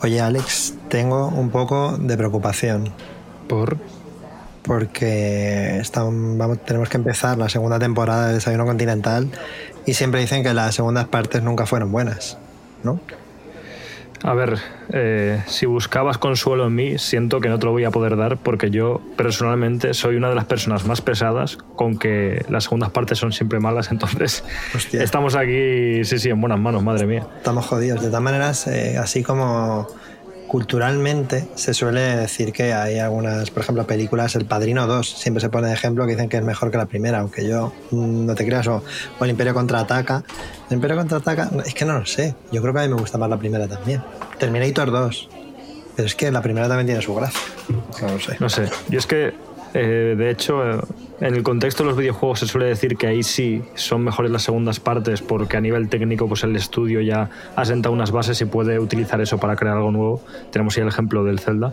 Oye, Alex, tengo un poco de preocupación. ¿Por? Porque vamos, tenemos que empezar la segunda temporada de Desayuno Continental y siempre dicen que las segundas partes nunca fueron buenas, ¿no? A ver, eh, si buscabas consuelo en mí, siento que no te lo voy a poder dar porque yo personalmente soy una de las personas más pesadas con que las segundas partes son siempre malas, entonces Hostia. estamos aquí, sí, sí, en buenas manos, madre mía. Estamos jodidos. De todas maneras, eh, así como culturalmente se suele decir que hay algunas, por ejemplo, películas, El Padrino 2, siempre se pone de ejemplo que dicen que es mejor que la primera, aunque yo mm, no te creas, o, o El Imperio Contraataca. El Imperio Contraataca, es que no lo sé, yo creo que a mí me gusta más la primera también. Terminator 2, pero es que la primera también tiene su gracia. No lo sé. No sé, yo es que, eh, de hecho, eh, en el contexto de los videojuegos se suele decir que ahí sí son mejores las segundas partes porque a nivel técnico pues el estudio ya ha sentado unas bases y puede utilizar eso para crear algo nuevo. Tenemos ya el ejemplo del Zelda,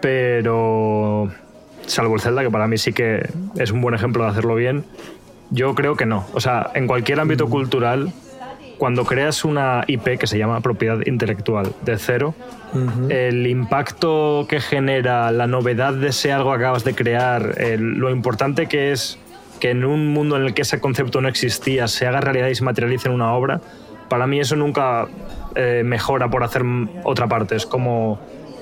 pero salvo el Zelda, que para mí sí que es un buen ejemplo de hacerlo bien, yo creo que no. O sea, en cualquier ámbito cultural, cuando creas una IP que se llama propiedad intelectual de cero, el impacto que genera, la novedad de ese algo que acabas de crear, el- lo importante que es que en un mundo en el que ese concepto no existía se haga realidad y se materialice en una obra, para mí eso nunca eh, mejora por hacer otra parte. Es como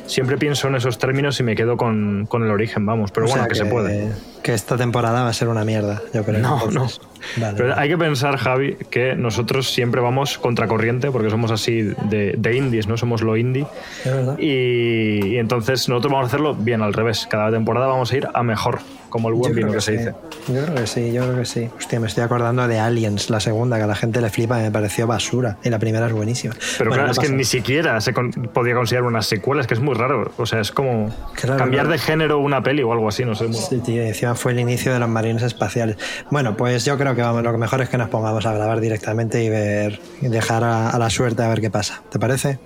siempre pienso en esos términos y me quedo con, con el origen, vamos. Pero O bueno, que, se puede. Que esta temporada va a ser una mierda, yo creo. No, entonces. Vale, Pero vale. hay que pensar, Javi, que nosotros siempre vamos contracorriente porque somos así de, de indies, ¿no? Somos lo indie. Es verdad. Y, y entonces nosotros vamos a hacerlo bien al revés. Cada temporada vamos a ir a mejor, como el buen vino que, se sí. dice. Yo creo que sí, yo creo que sí. Hostia, me estoy acordando de Aliens, la segunda, que a la gente le flipa, me pareció basura. Y la primera es buenísima. Pero Bueno, claro, no es que ni siquiera se con- podía considerar una secuela, es que es muy raro. O sea, es como Claro, cambiar claro. de género una peli o algo así, no sé. muy- Sí, tío, encima fue el inicio de los marines espaciales. Bueno, pues yo creo que vamos, lo mejor es que nos pongamos a grabar directamente y ver y dejar a, a la suerte a ver qué pasa. ¿Te parece?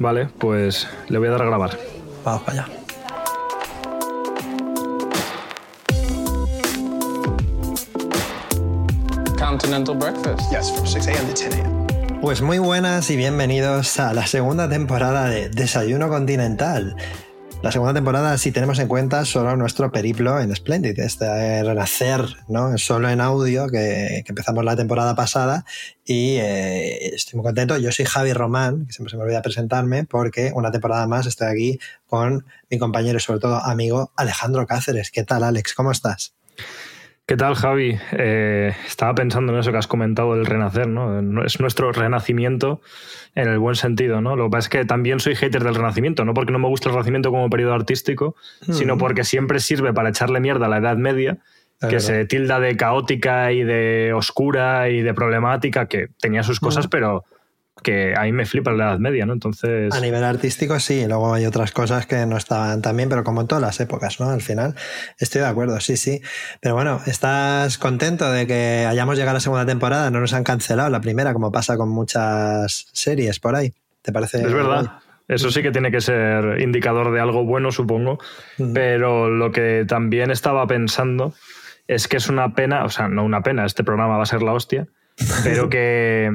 Vale, pues le voy a dar a grabar. Vamos para allá. Continental breakfast. Yes, from 6 a.m. to 10 a.m. Pues muy buenas y bienvenidos a la segunda temporada de Desayuno Continental. La segunda temporada, si tenemos en cuenta solo nuestro periplo en Splendid, este renacer, ¿no? Solo en audio que, que empezamos la temporada pasada y eh, estoy muy contento. Yo soy Javi Román, que siempre se me olvida presentarme, porque una temporada más estoy aquí con mi compañero y sobre todo amigo Alejandro Cáceres. ¿Qué tal, Alex? ¿Cómo estás? ¿Qué tal, Javi? Eh, estaba pensando en eso que has comentado del renacer, ¿no? Es nuestro renacimiento en el buen sentido, ¿no? Lo que pasa es que también soy hater del renacimiento, no porque no me guste el renacimiento como periodo artístico, sino porque siempre sirve para echarle mierda a la Edad Media, que verdad. se tilda de caótica y de oscura y de problemática, que tenía sus cosas, pero que a mí me flipa la Edad Media, ¿no? Entonces... A nivel artístico sí, luego hay otras cosas que no estaban tan bien, pero como en todas las épocas, ¿no? Al final estoy de acuerdo, sí, sí. Pero bueno, ¿estás contento de que hayamos llegado a la segunda temporada? No nos han cancelado la primera, como pasa con muchas series por ahí. ¿Te parece? Es verdad. Eso sí que tiene que ser indicador de algo bueno, supongo. Mm. Pero lo que también estaba pensando es que es una pena, o sea, no una pena, este programa va a ser la hostia, pero que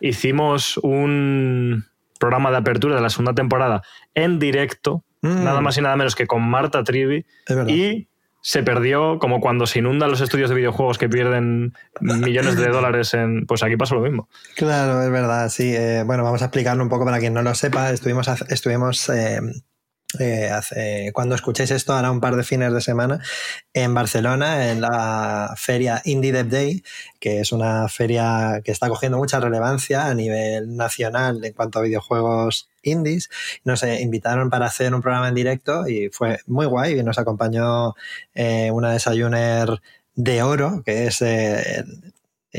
hicimos un programa de apertura de la segunda temporada en directo, Mm. nada más y nada menos que con Marta Trivi, y se perdió como cuando se inundan los estudios de videojuegos que pierden millones de dólares en... Pues aquí pasa lo mismo. Claro, es verdad, sí. Eh, bueno, vamos a explicarlo un poco para quien no lo sepa. Estuvimos, estuvimos eh, eh, hace, cuando escuchéis esto, hará un par de fines de semana en Barcelona, en la feria Indie Dev Day, que es una feria que está cogiendo mucha relevancia a nivel nacional en cuanto a videojuegos indies. Nos invitaron para hacer un programa en directo y fue muy guay. Y nos acompañó eh, una desayuner de oro, que es eh,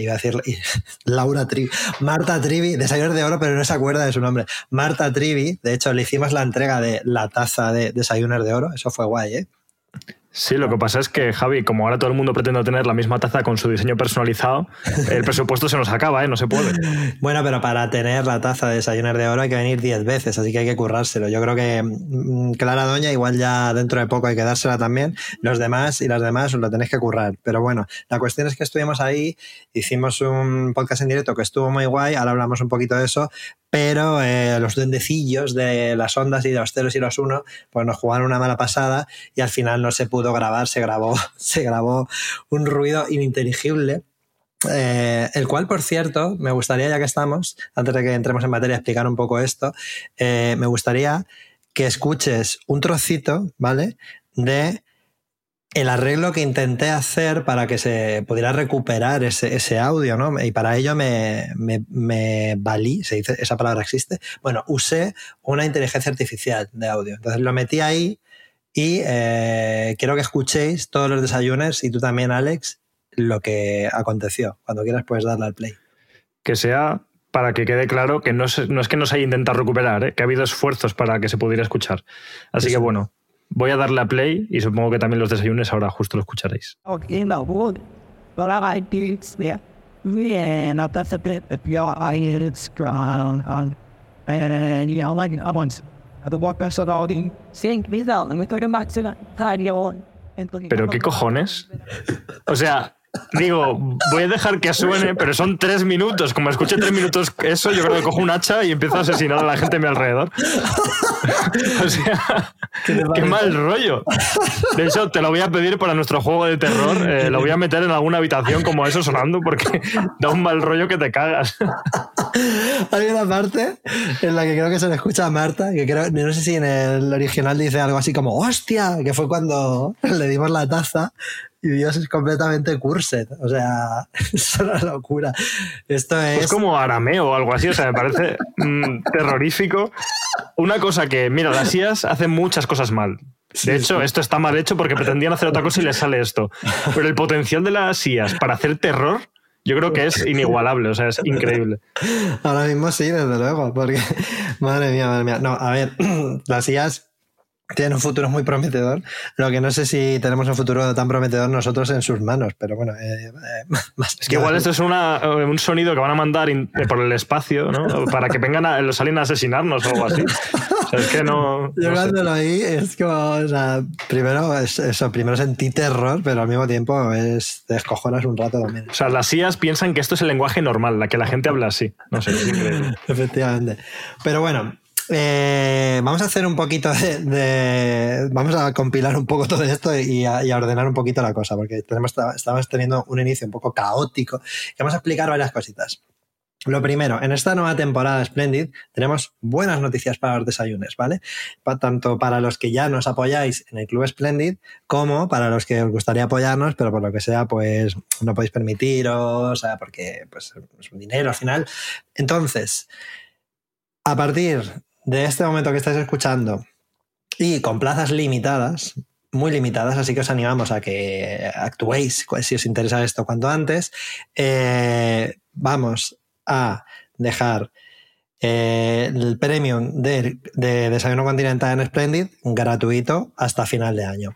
iba a decir Laura Trivi, Marta Trivi, desayuno de oro, pero no se acuerda de su nombre. Marta Trivi, de hecho, le hicimos la entrega de la taza de desayunos de oro, eso fue guay, ¿eh? Sí, lo que pasa es que, Javi, como ahora todo el mundo pretende tener la misma taza con su diseño personalizado, el presupuesto se nos acaba, ¿eh? No se puede. Bueno, pero para tener la taza de desayunar de oro hay que venir 10 veces, así que hay que currárselo. Yo creo que mm, Clara Doña igual ya dentro de poco hay que dársela también. Los demás y las demás os lo tenéis que currar. Pero bueno, la cuestión es que estuvimos ahí, hicimos un podcast en directo que estuvo muy guay, ahora hablamos un poquito de eso, pero eh, los duendecillos de las ondas y de los ceros y los unos, pues nos jugaron una mala pasada y al final no se pudo grabar, se grabó, se grabó un ruido ininteligible. Eh, el cual, por cierto, me gustaría, ya que estamos, antes de que entremos en materia, explicar un poco esto, eh, me gustaría que escuches un trocito, ¿vale? De el arreglo que intenté hacer para que se pudiera recuperar ese, audio, ¿no? Y para ello me, me, valí, se dice, esa palabra existe. Bueno, usé una inteligencia artificial de audio. Entonces lo metí ahí y eh, quiero que escuchéis todos los desayunos y tú también, Alex, lo que aconteció. Cuando quieras puedes darle al play. Que sea para que quede claro que no es, no es que no se haya intentado recuperar, ¿eh? que ha habido esfuerzos para que se pudiera escuchar. Así que bueno, Voy a darle a play y supongo que también los desayunes ahora justo lo escucharéis. Pero qué cojones. O sea, Digo, voy a dejar que suene, pero son tres minutos. Como escuche tres minutos eso, yo creo que cojo un hacha y empiezo a asesinar a la gente a mi alrededor. o sea, qué, mal rollo. De hecho, te lo voy a pedir para nuestro juego de terror. Eh, lo voy a meter en alguna habitación como eso sonando porque da un mal rollo que te cagas. Hay una parte en la que creo que se le escucha a Marta, que creo, no sé si en el original dice algo así como ¡Hostia! Que fue cuando le dimos la taza y Dios es completamente cursed. O sea, es una locura. Esto es. Es como arameo o algo así. O sea, me parece mm, terrorífico. Una cosa que, mira, las IAS hacen muchas cosas mal. De hecho, esto está mal hecho porque pretendían hacer otra cosa y les sale esto. Pero el potencial de las IAS para hacer terror. Yo creo que es inigualable, o sea, es increíble. Ahora mismo sí, desde luego, porque madre mía, madre mía. No, a ver, las IAS tiene un futuro muy prometedor. Lo que no sé si tenemos un futuro tan prometedor nosotros en sus manos, pero bueno. Eh, eh, es que igual esto es una, eh, un sonido que van a mandar por el espacio, ¿no? Para que vengan a, los aliens a asesinarnos o algo así. O sea, es que no. Llevándolo ahí es como, o sea, primero, es, eso, primero sentí terror, pero al mismo tiempo es, descojonas un rato también. O sea, las IAS piensan que esto es el lenguaje normal, la que la gente habla así. No sé, es increíble. Efectivamente. Pero bueno, eh, vamos a hacer un poquito de, Vamos a compilar un poco todo esto y a, ordenar un poquito la cosa, porque tenemos, estamos teniendo un inicio un poco caótico. Vamos a explicar varias cositas. Lo primero, en esta nueva temporada Splendid tenemos buenas noticias para los desayunos, ¿vale? tanto para los que ya nos apoyáis en el Club Splendid, como para los que os gustaría apoyarnos, pero por lo que sea, pues no podéis permitiros, sea, porque pues, es un dinero al final. Entonces, a partir de este momento que estáis escuchando y con plazas limitadas, muy limitadas, así que os animamos a que actuéis si os interesa esto cuanto antes. Eh, vamos a dejar eh, el premium de, de, Desayuno Continental en Splendid gratuito hasta final de año.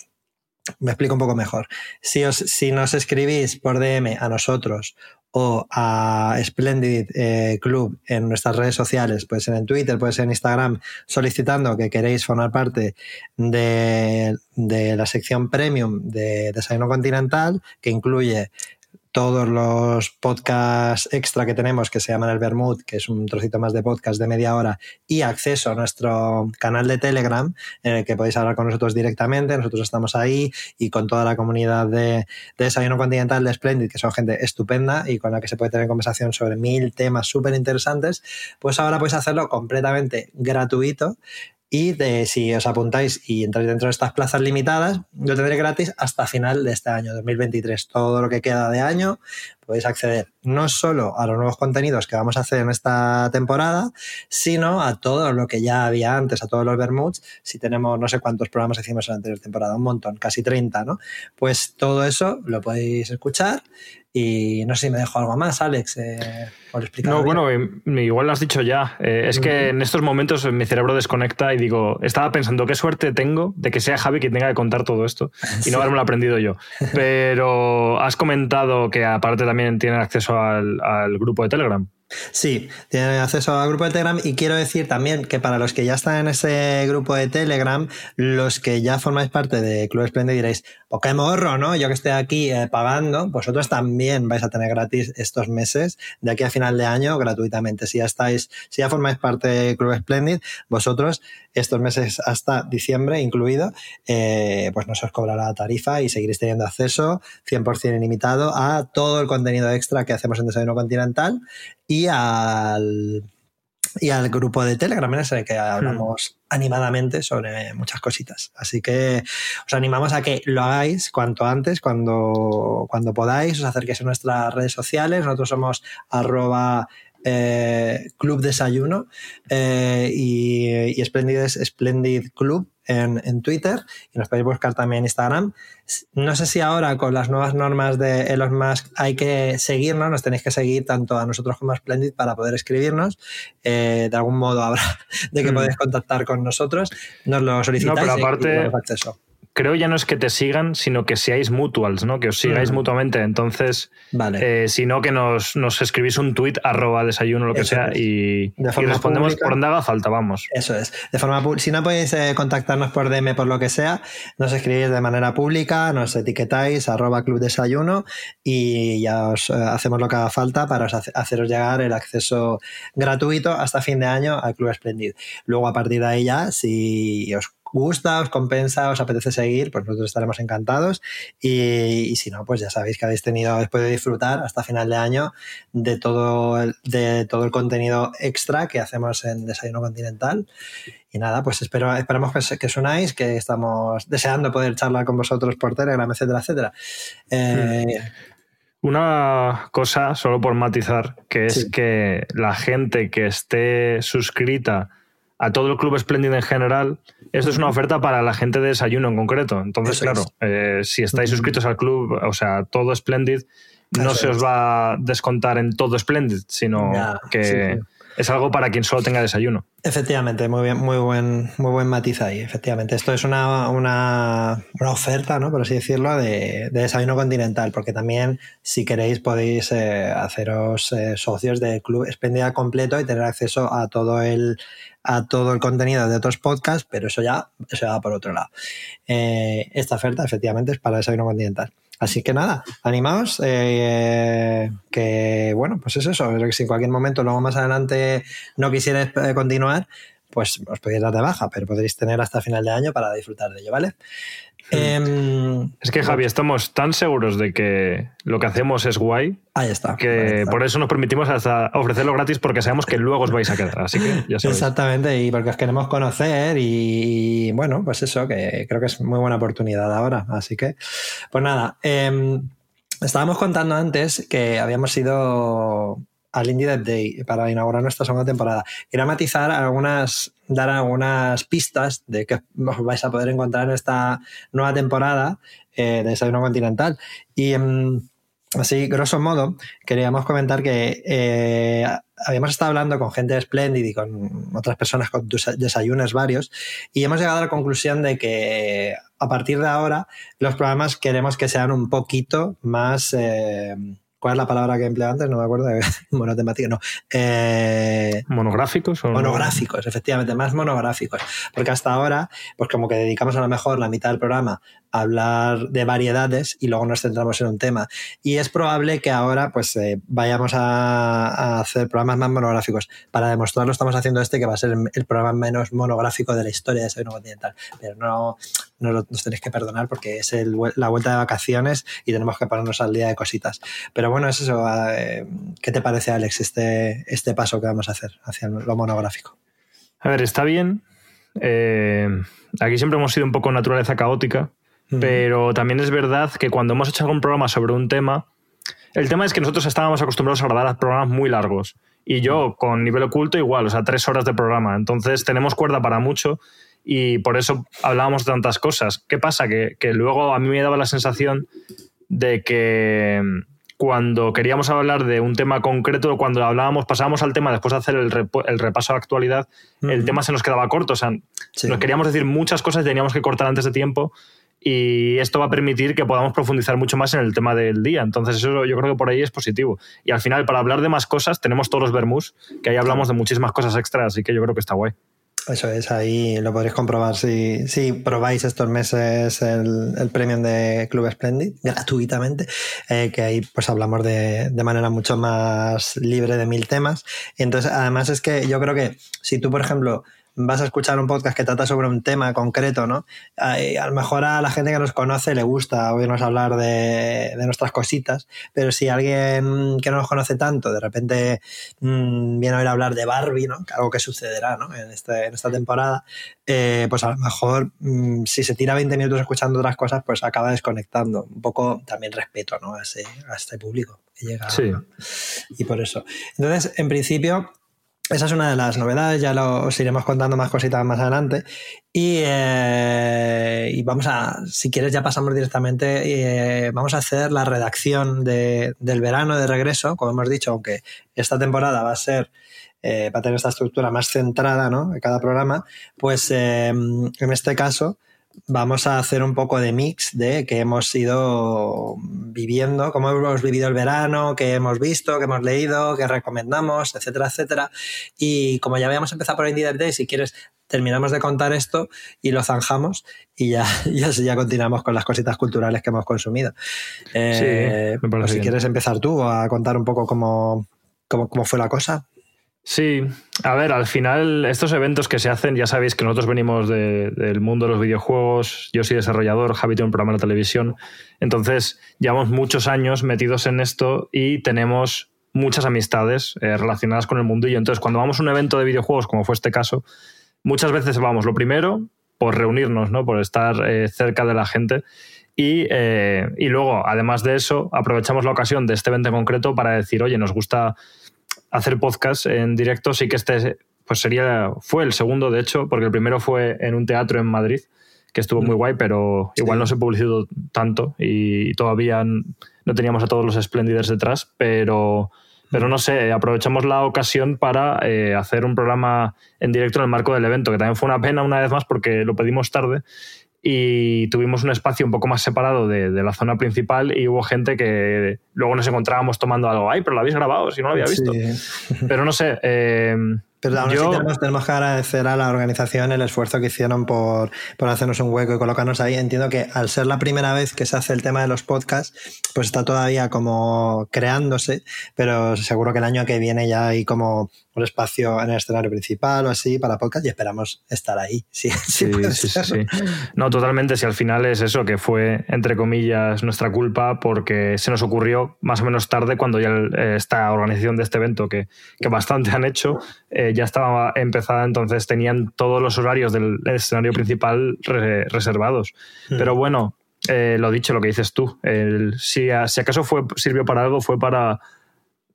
Me explico un poco mejor. Si, os, si nos escribís por DM a nosotros o a Splendid eh, Club en nuestras redes sociales, puede ser en Twitter, puede ser en Instagram, solicitando que queréis formar parte de, la sección premium de Desayuno Continental, que incluye todos los podcasts extra que tenemos que se llaman el Bermud, que es un trocito más de podcast de media hora, y acceso a nuestro canal de Telegram, en el que podéis hablar con nosotros directamente. Nosotros estamos ahí y con toda la comunidad de, de Desayuno Continental de Splendid, que son gente estupenda y con la que se puede tener conversación sobre mil temas súper interesantes, pues ahora podéis hacerlo completamente gratuito y de, si os apuntáis y entráis dentro de estas plazas limitadas, lo tendré gratis hasta final de este año, 2023. Todo lo que queda de año podéis acceder no solo a los nuevos contenidos que vamos a hacer en esta temporada, sino a todo lo que ya había antes, a todos los Bermuds. Si tenemos no sé cuántos programas hicimos en la anterior temporada, un montón, casi 30, ¿no? Pues todo eso lo podéis escuchar y no sé si me dejo algo más, Alex, eh, por explicar. No, bueno, igual lo has dicho ya. Eh, es que en estos momentos mi cerebro desconecta y digo, estaba pensando qué suerte tengo de que sea Javi quien tenga que contar todo esto y no haberme lo aprendido yo. Pero has comentado que aparte también tienen acceso al, al grupo de Telegram. Sí, tienen acceso al grupo de Telegram y quiero decir también que para los que ya están en ese grupo de Telegram, los que ya formáis parte de Club Splendid diréis, o qué morro, ¿no? Yo que estoy aquí eh, pagando, vosotros también vais a tener gratis estos meses de aquí a final de año gratuitamente. Si ya estáis, si ya formáis parte de Club Splendid, vosotros estos meses hasta diciembre incluido, eh, pues no se os cobrará la tarifa y seguiréis teniendo acceso 100% ilimitado a todo el contenido extra que hacemos en Desayuno Continental y al, y al grupo de Telegram en el que hablamos animadamente sobre muchas cositas. Así que os animamos a que lo hagáis cuanto antes, cuando, cuando podáis, os acerquéis a nuestras redes sociales. Nosotros somos arroba eh, Club Desayuno eh, y, y Splendid es Splendid Club en, en, Twitter y nos podéis buscar también en Instagram. No sé si ahora con las nuevas normas de Elon Musk hay que seguirnos, nos tenéis que seguir tanto a nosotros como a Splendid para poder escribirnos. Eh, de algún modo habrá de que mm. podéis contactar con nosotros, nos lo solicitáis no, pero aparte, y acceso creo ya no es que te sigan, sino que seáis mutuals, ¿no? Que os sigáis mutuamente. Entonces, vale. eh, si no, que nos, nos, escribís un tweet arroba desayuno lo que Eso sea y, y, respondemos pública. por donde haga falta, vamos. Eso es. De forma si no podéis eh, contactarnos por DM por lo que sea, nos escribís de manera pública, nos etiquetáis arroba club desayuno y ya os eh, hacemos lo que haga falta para os haceros llegar el acceso gratuito hasta fin de año al Club Splendid. Luego, a partir de ahí ya, si os gusta, os compensa, os apetece seguir, pues nosotros estaremos encantados. Y, y, si no, pues ya sabéis que habéis tenido, habéis podido disfrutar hasta final de año de todo el, de todo el contenido extra que hacemos en Desayuno Continental. Y nada, pues espero, esperamos que, que sunáis, que estamos deseando poder charlar con vosotros por Telegram, etcétera, etcétera. Eh, una cosa, solo por matizar, que es sí. que la gente que esté suscrita a todo el Club Splendid en general, esto es una oferta para la gente de desayuno en concreto. Entonces, Eso claro, eh, si estáis suscritos al club, o sea, todo Splendid, no Eso se os va a descontar en todo Splendid, sino ya, que sí, sí. Es algo para quien solo tenga desayuno. Efectivamente, muy bien, muy buen, muy buen matiz ahí. Efectivamente, esto es una, una, una oferta, ¿no? Por así decirlo, de, de, desayuno continental, porque también, si queréis, podéis eh, haceros eh, socios del club Splendid completo y tener acceso a todo el a todo el contenido de otros podcasts, pero eso ya se va por otro lado. Eh, esta oferta efectivamente es para Desayuno Continental. Así que nada, animaos, eh, que bueno, pues es eso, si en cualquier momento, luego más adelante no quisierais eh, continuar, pues os podéis dar de baja, pero podréis tener hasta final de año para disfrutar de ello, ¿vale? Eh, es que Javi, estamos tan seguros de que lo que hacemos es guay. Ahí está. Que ahí está. por eso nos permitimos hasta ofrecerlo gratis porque sabemos que luego os vais a quedar. Así que ya sabéis. Exactamente, y porque os queremos conocer y, bueno, pues eso, que creo que es muy buena oportunidad ahora. Así que, pues nada, eh, estábamos contando antes que habíamos ido al Indie Dev Day para inaugurar nuestra segunda temporada. Quería matizar algunas, dar algunas pistas de que os vais a poder encontrar en esta nueva temporada eh, de Desayuno Continental. Y eh, así, grosso modo, queríamos comentar que eh, habíamos estado hablando con gente de Splendid y con otras personas con desayunos varios y hemos llegado a la conclusión de que a partir de ahora los programas queremos que sean un poquito más ¿Cuál es la palabra que empleé antes? No me acuerdo. Monotemática, no. Eh, ¿Monográficos? O monográficos, efectivamente, más monográficos. Porque hasta ahora, pues como que dedicamos a lo mejor la mitad del programa hablar de variedades y luego nos centramos en un tema. Y es probable que ahora pues eh, vayamos a, hacer programas más monográficos. Para demostrarlo estamos haciendo este que va a ser el programa menos monográfico de la historia de Desayuno Continental. Pero no, no nos tenéis que perdonar porque es la vuelta de vacaciones y tenemos que ponernos al día de cositas. Pero bueno, es eso. Eh, ¿Qué te parece, Alex, este, este paso que vamos a hacer hacia lo monográfico? A ver, está bien. Eh, aquí siempre hemos sido un poco naturaleza caótica, mm. pero también es verdad que cuando hemos hecho algún programa sobre un tema, el tema es que nosotros estábamos acostumbrados a grabar programas muy largos. Y yo, con nivel oculto, igual, o sea, tres horas de programa. Entonces, tenemos cuerda para mucho y por eso hablábamos de tantas cosas. ¿Qué pasa? Que, que luego a mí me daba la sensación de que cuando queríamos hablar de un tema concreto, cuando hablábamos, pasábamos al tema después de hacer el, el repaso de actualidad, uh -huh. el tema se nos quedaba corto. O sea, sí. nos queríamos decir muchas cosas y teníamos que cortar antes de tiempo. Y esto va a permitir que podamos profundizar mucho más en el tema del día. Entonces, eso yo creo que por ahí es positivo. Y al final, para hablar de más cosas, tenemos todos los vermus, que ahí hablamos de muchísimas cosas extras, así que yo creo que está guay. Eso es, ahí lo podréis comprobar si, si probáis estos meses el, el premium de Club Splendid gratuitamente, eh, que ahí pues hablamos de, de, manera mucho más libre de mil temas. Y entonces, además es que yo creo que si tú, por ejemplo, vas a escuchar un podcast que trata sobre un tema concreto, ¿no? A, lo mejor a la gente que nos conoce le gusta oírnos hablar de, de, nuestras cositas, pero si alguien que no nos conoce tanto de repente mmm, viene a oír hablar de Barbie, ¿no? Algo que sucederá, ¿no? En, este, en esta temporada, eh, pues a lo mejor mmm, si se tira 20 minutos escuchando otras cosas, pues acaba desconectando. Un poco también respeto, ¿no? A, ese, a este público que llega. Sí. ¿no? Y por eso. Entonces, en principio, esa es una de las novedades, ya lo, os iremos contando más cositas más adelante. Y, eh, y, vamos a, si quieres, ya pasamos directamente. Eh, vamos a hacer la redacción de, del verano de regreso, como hemos dicho, aunque esta temporada va a ser. Eh, va a tener esta estructura más centrada, ¿no? En cada programa, pues eh, en este caso vamos a hacer un poco de mix de que hemos ido viviendo, cómo hemos vivido el verano, qué hemos visto, qué hemos leído, qué recomendamos, etcétera, etcétera. Y como ya habíamos empezado por Indie Day, si quieres, terminamos de contar esto y lo zanjamos y ya, ya, ya continuamos con las cositas culturales que hemos consumido. Eh, sí, me pues si bien. quieres empezar tú a contar un poco cómo, cómo, cómo fue la cosa. Sí, a ver, al final estos eventos que se hacen, ya sabéis que nosotros venimos de, del mundo de los videojuegos, yo soy desarrollador, Javi tiene un programa de televisión, entonces llevamos muchos años metidos en esto y tenemos muchas amistades eh, relacionadas con el mundillo, entonces cuando vamos a un evento de videojuegos, como fue este caso, muchas veces vamos, lo primero, por reunirnos, ¿no? por estar eh, cerca de la gente y, eh, y luego, además de eso, aprovechamos la ocasión de este evento en concreto para decir, oye, nos gusta hacer podcast en directo, sí que este pues sería, fue el segundo de hecho, porque el primero fue en un teatro en Madrid, que estuvo muy guay, pero igual sí. no se publicitó tanto y todavía no teníamos a todos los Splendiders detrás, pero, pero no sé, aprovechamos la ocasión para eh, hacer un programa en directo en el marco del evento, que también fue una pena una vez más porque lo pedimos tarde y tuvimos un espacio un poco más separado de, de, la zona principal y hubo gente que luego nos encontrábamos tomando algo, ay, pero lo habéis grabado, si no lo había visto. Sí. Pero no sé. Eh, pero aún yo... así tenemos, tenemos, que agradecer a la organización el esfuerzo que hicieron por, por, hacernos un hueco y colocarnos ahí. Entiendo que al ser la primera vez que se hace el tema de los podcasts, pues está todavía como creándose, pero seguro que el año que viene ya hay como un espacio en el escenario principal o así para podcast y esperamos estar ahí. Sí, sí, sí, sí, sí, No, totalmente. Si al final es eso, que fue, entre comillas, nuestra culpa porque se nos ocurrió más o menos tarde cuando ya eh, esta organización de este evento, que, que bastante han hecho, eh, ya estaba empezada, entonces tenían todos los horarios del escenario principal re reservados. Mm. Pero bueno, eh, lo dicho, lo que dices tú, el, si, si acaso fue, sirvió para algo, fue para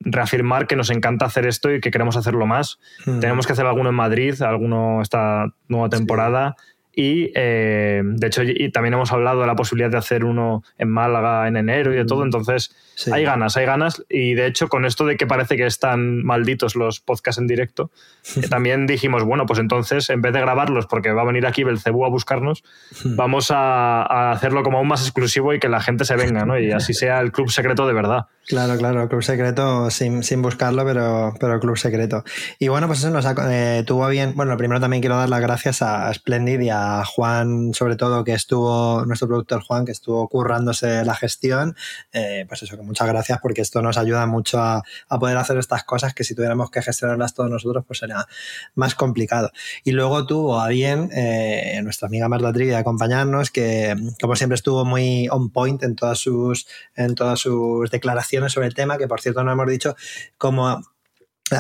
reafirmar que nos encanta hacer esto y que queremos hacerlo más. Mm. Tenemos que hacer alguno en Madrid, alguno esta nueva temporada. Sí. Y eh, de hecho, y también hemos hablado de la posibilidad de hacer uno en Málaga en enero y de todo. Entonces, Sí. hay ganas, hay ganas. Y de hecho, con esto de que parece que están malditos los podcasts en directo, eh, también dijimos, bueno, pues entonces, en vez de grabarlos, porque va a venir aquí Belcebú a buscarnos, vamos a, a hacerlo como aún más exclusivo y que la gente se venga, ¿no? Y así sea el club secreto de verdad. Claro, claro, Club Secreto sin, sin buscarlo, pero, pero Club Secreto. Y bueno, pues eso nos ha- eh, tuvo bien. Bueno, primero también quiero dar las gracias a Splendid y a Juan, sobre todo, que estuvo, nuestro productor Juan, que estuvo currándose la gestión. Eh, pues eso, muchas gracias porque esto nos ayuda mucho a, poder hacer estas cosas que si tuviéramos que gestionarlas todos nosotros, pues sería más complicado. Y luego tuvo a bien eh, nuestra amiga Marta Trivi de acompañarnos, que como siempre estuvo muy on point en todas sus, en todas sus declaraciones sobre el tema, que por cierto no hemos dicho como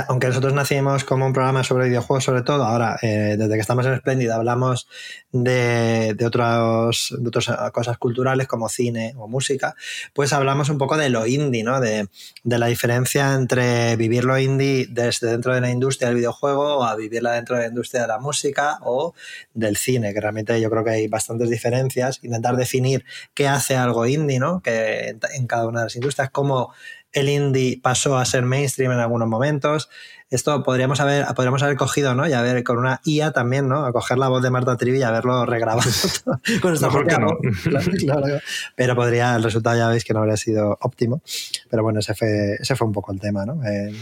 aunque nosotros nacimos como un programa sobre videojuegos sobre todo, ahora eh, desde que estamos en Splendid hablamos de, de, otros, de otras cosas culturales como cine o música, pues hablamos un poco de lo indie, ¿no? de, la diferencia entre vivir lo indie desde dentro de la industria del videojuego a vivirla dentro de la industria de la música o del cine, que realmente yo creo que hay bastantes diferencias, intentar definir qué hace algo indie, ¿no? que en, en cada una de las industrias, cómo el indie pasó a ser mainstream en algunos momentos. Esto podríamos haber, podríamos haber cogido, ¿no? Y haber con una IA también, ¿no? A coger la voz de Marta Trivi y haberlo regrabado con esta Mejor que no. Claro, claro. Pero podría, el resultado ya veis que no habría sido óptimo. Pero bueno, ese fue, ese fue un poco el tema, ¿no? Eh,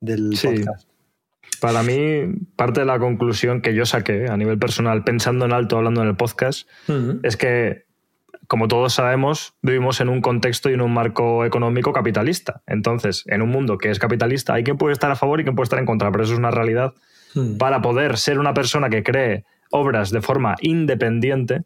del Sí. podcast. Para mí, parte de la conclusión que yo saqué a nivel personal, pensando en alto, hablando en el podcast, es que, como todos sabemos, vivimos en un contexto y en un marco económico capitalista. Entonces, en un mundo que es capitalista, hay quien puede estar a favor y quien puede estar en contra, pero eso es una realidad. Mm. Para poder ser una persona que cree obras de forma independiente,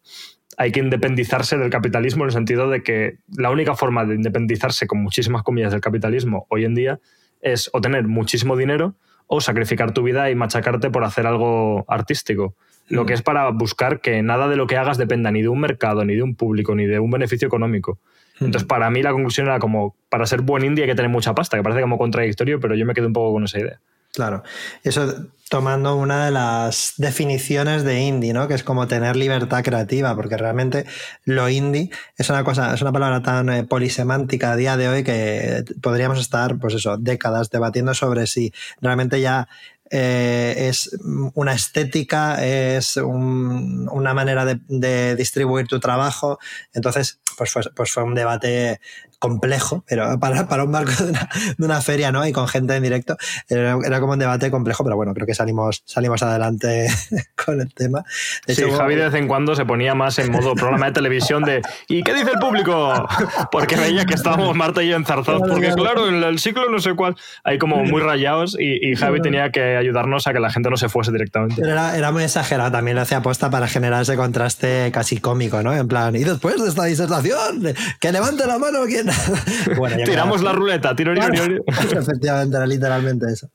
hay que independizarse del capitalismo en el sentido de que la única forma de independizarse, con muchísimas comillas, del capitalismo hoy en día es o tener muchísimo dinero o sacrificar tu vida y machacarte por hacer algo artístico. Lo que es para buscar que nada de lo que hagas dependa ni de un mercado, ni de un público, ni de un beneficio económico. Entonces, para mí la conclusión era como, para ser buen indie hay que tener mucha pasta, que parece como contradictorio, pero yo me quedé un poco con esa idea. Claro, eso tomando una de las definiciones de indie, ¿no? Que es como tener libertad creativa, porque realmente lo indie es una cosa, es una palabra tan eh, polisemántica a día de hoy que podríamos estar, pues eso, décadas debatiendo sobre si realmente ya eh, es una estética, es un- una manera de, de distribuir tu trabajo. Entonces, pues fue, pues fue un debate complejo, pero para, para un marco de una, de una feria, ¿no? Y con gente en directo, era, era como un debate complejo, pero bueno, creo que salimos, salimos adelante con el tema. De Sí, Javi de vez en cuando se ponía más en modo programa de televisión de ¿y qué dice el público? Porque veía que estábamos Marta y yo enzarzados, porque claro. claro, en el ciclo no sé cuál, hay como muy rayados y, y Javi tenía que ayudarnos a que la gente no se fuese directamente. Pero era, era muy exagerado, también lo hacía aposta para generar ese contraste casi cómico, ¿no? En plan, y después de esta disertación, que levante la mano quien. Bueno, Tiramos la ruleta, tiro, tiro, Claro, tiro. Efectivamente, era literalmente eso.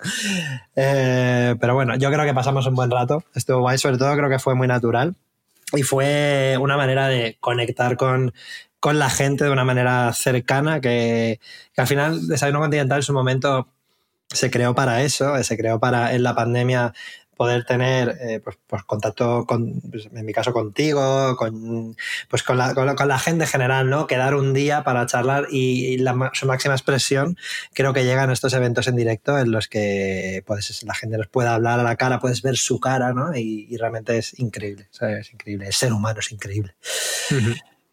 Eh, pero bueno, yo creo que pasamos un buen rato. Estuvo guay, sobre todo creo que fue muy natural. Y fue una manera de conectar con, con la gente de una manera cercana, que, que al final Desayuno Continental en su momento se creó para eso, se creó para en la pandemia poder tener eh, pues, pues contacto con, pues, en mi caso contigo, con, pues con la, con, la, con la gente en general, ¿no? Quedar un día para charlar y, y la, su máxima expresión creo que llegan estos eventos en directo en los que pues, la gente nos puede hablar a la cara, puedes ver su cara, ¿no? Y, y realmente es increíble, ¿sabes? es increíble, el ser humano es increíble.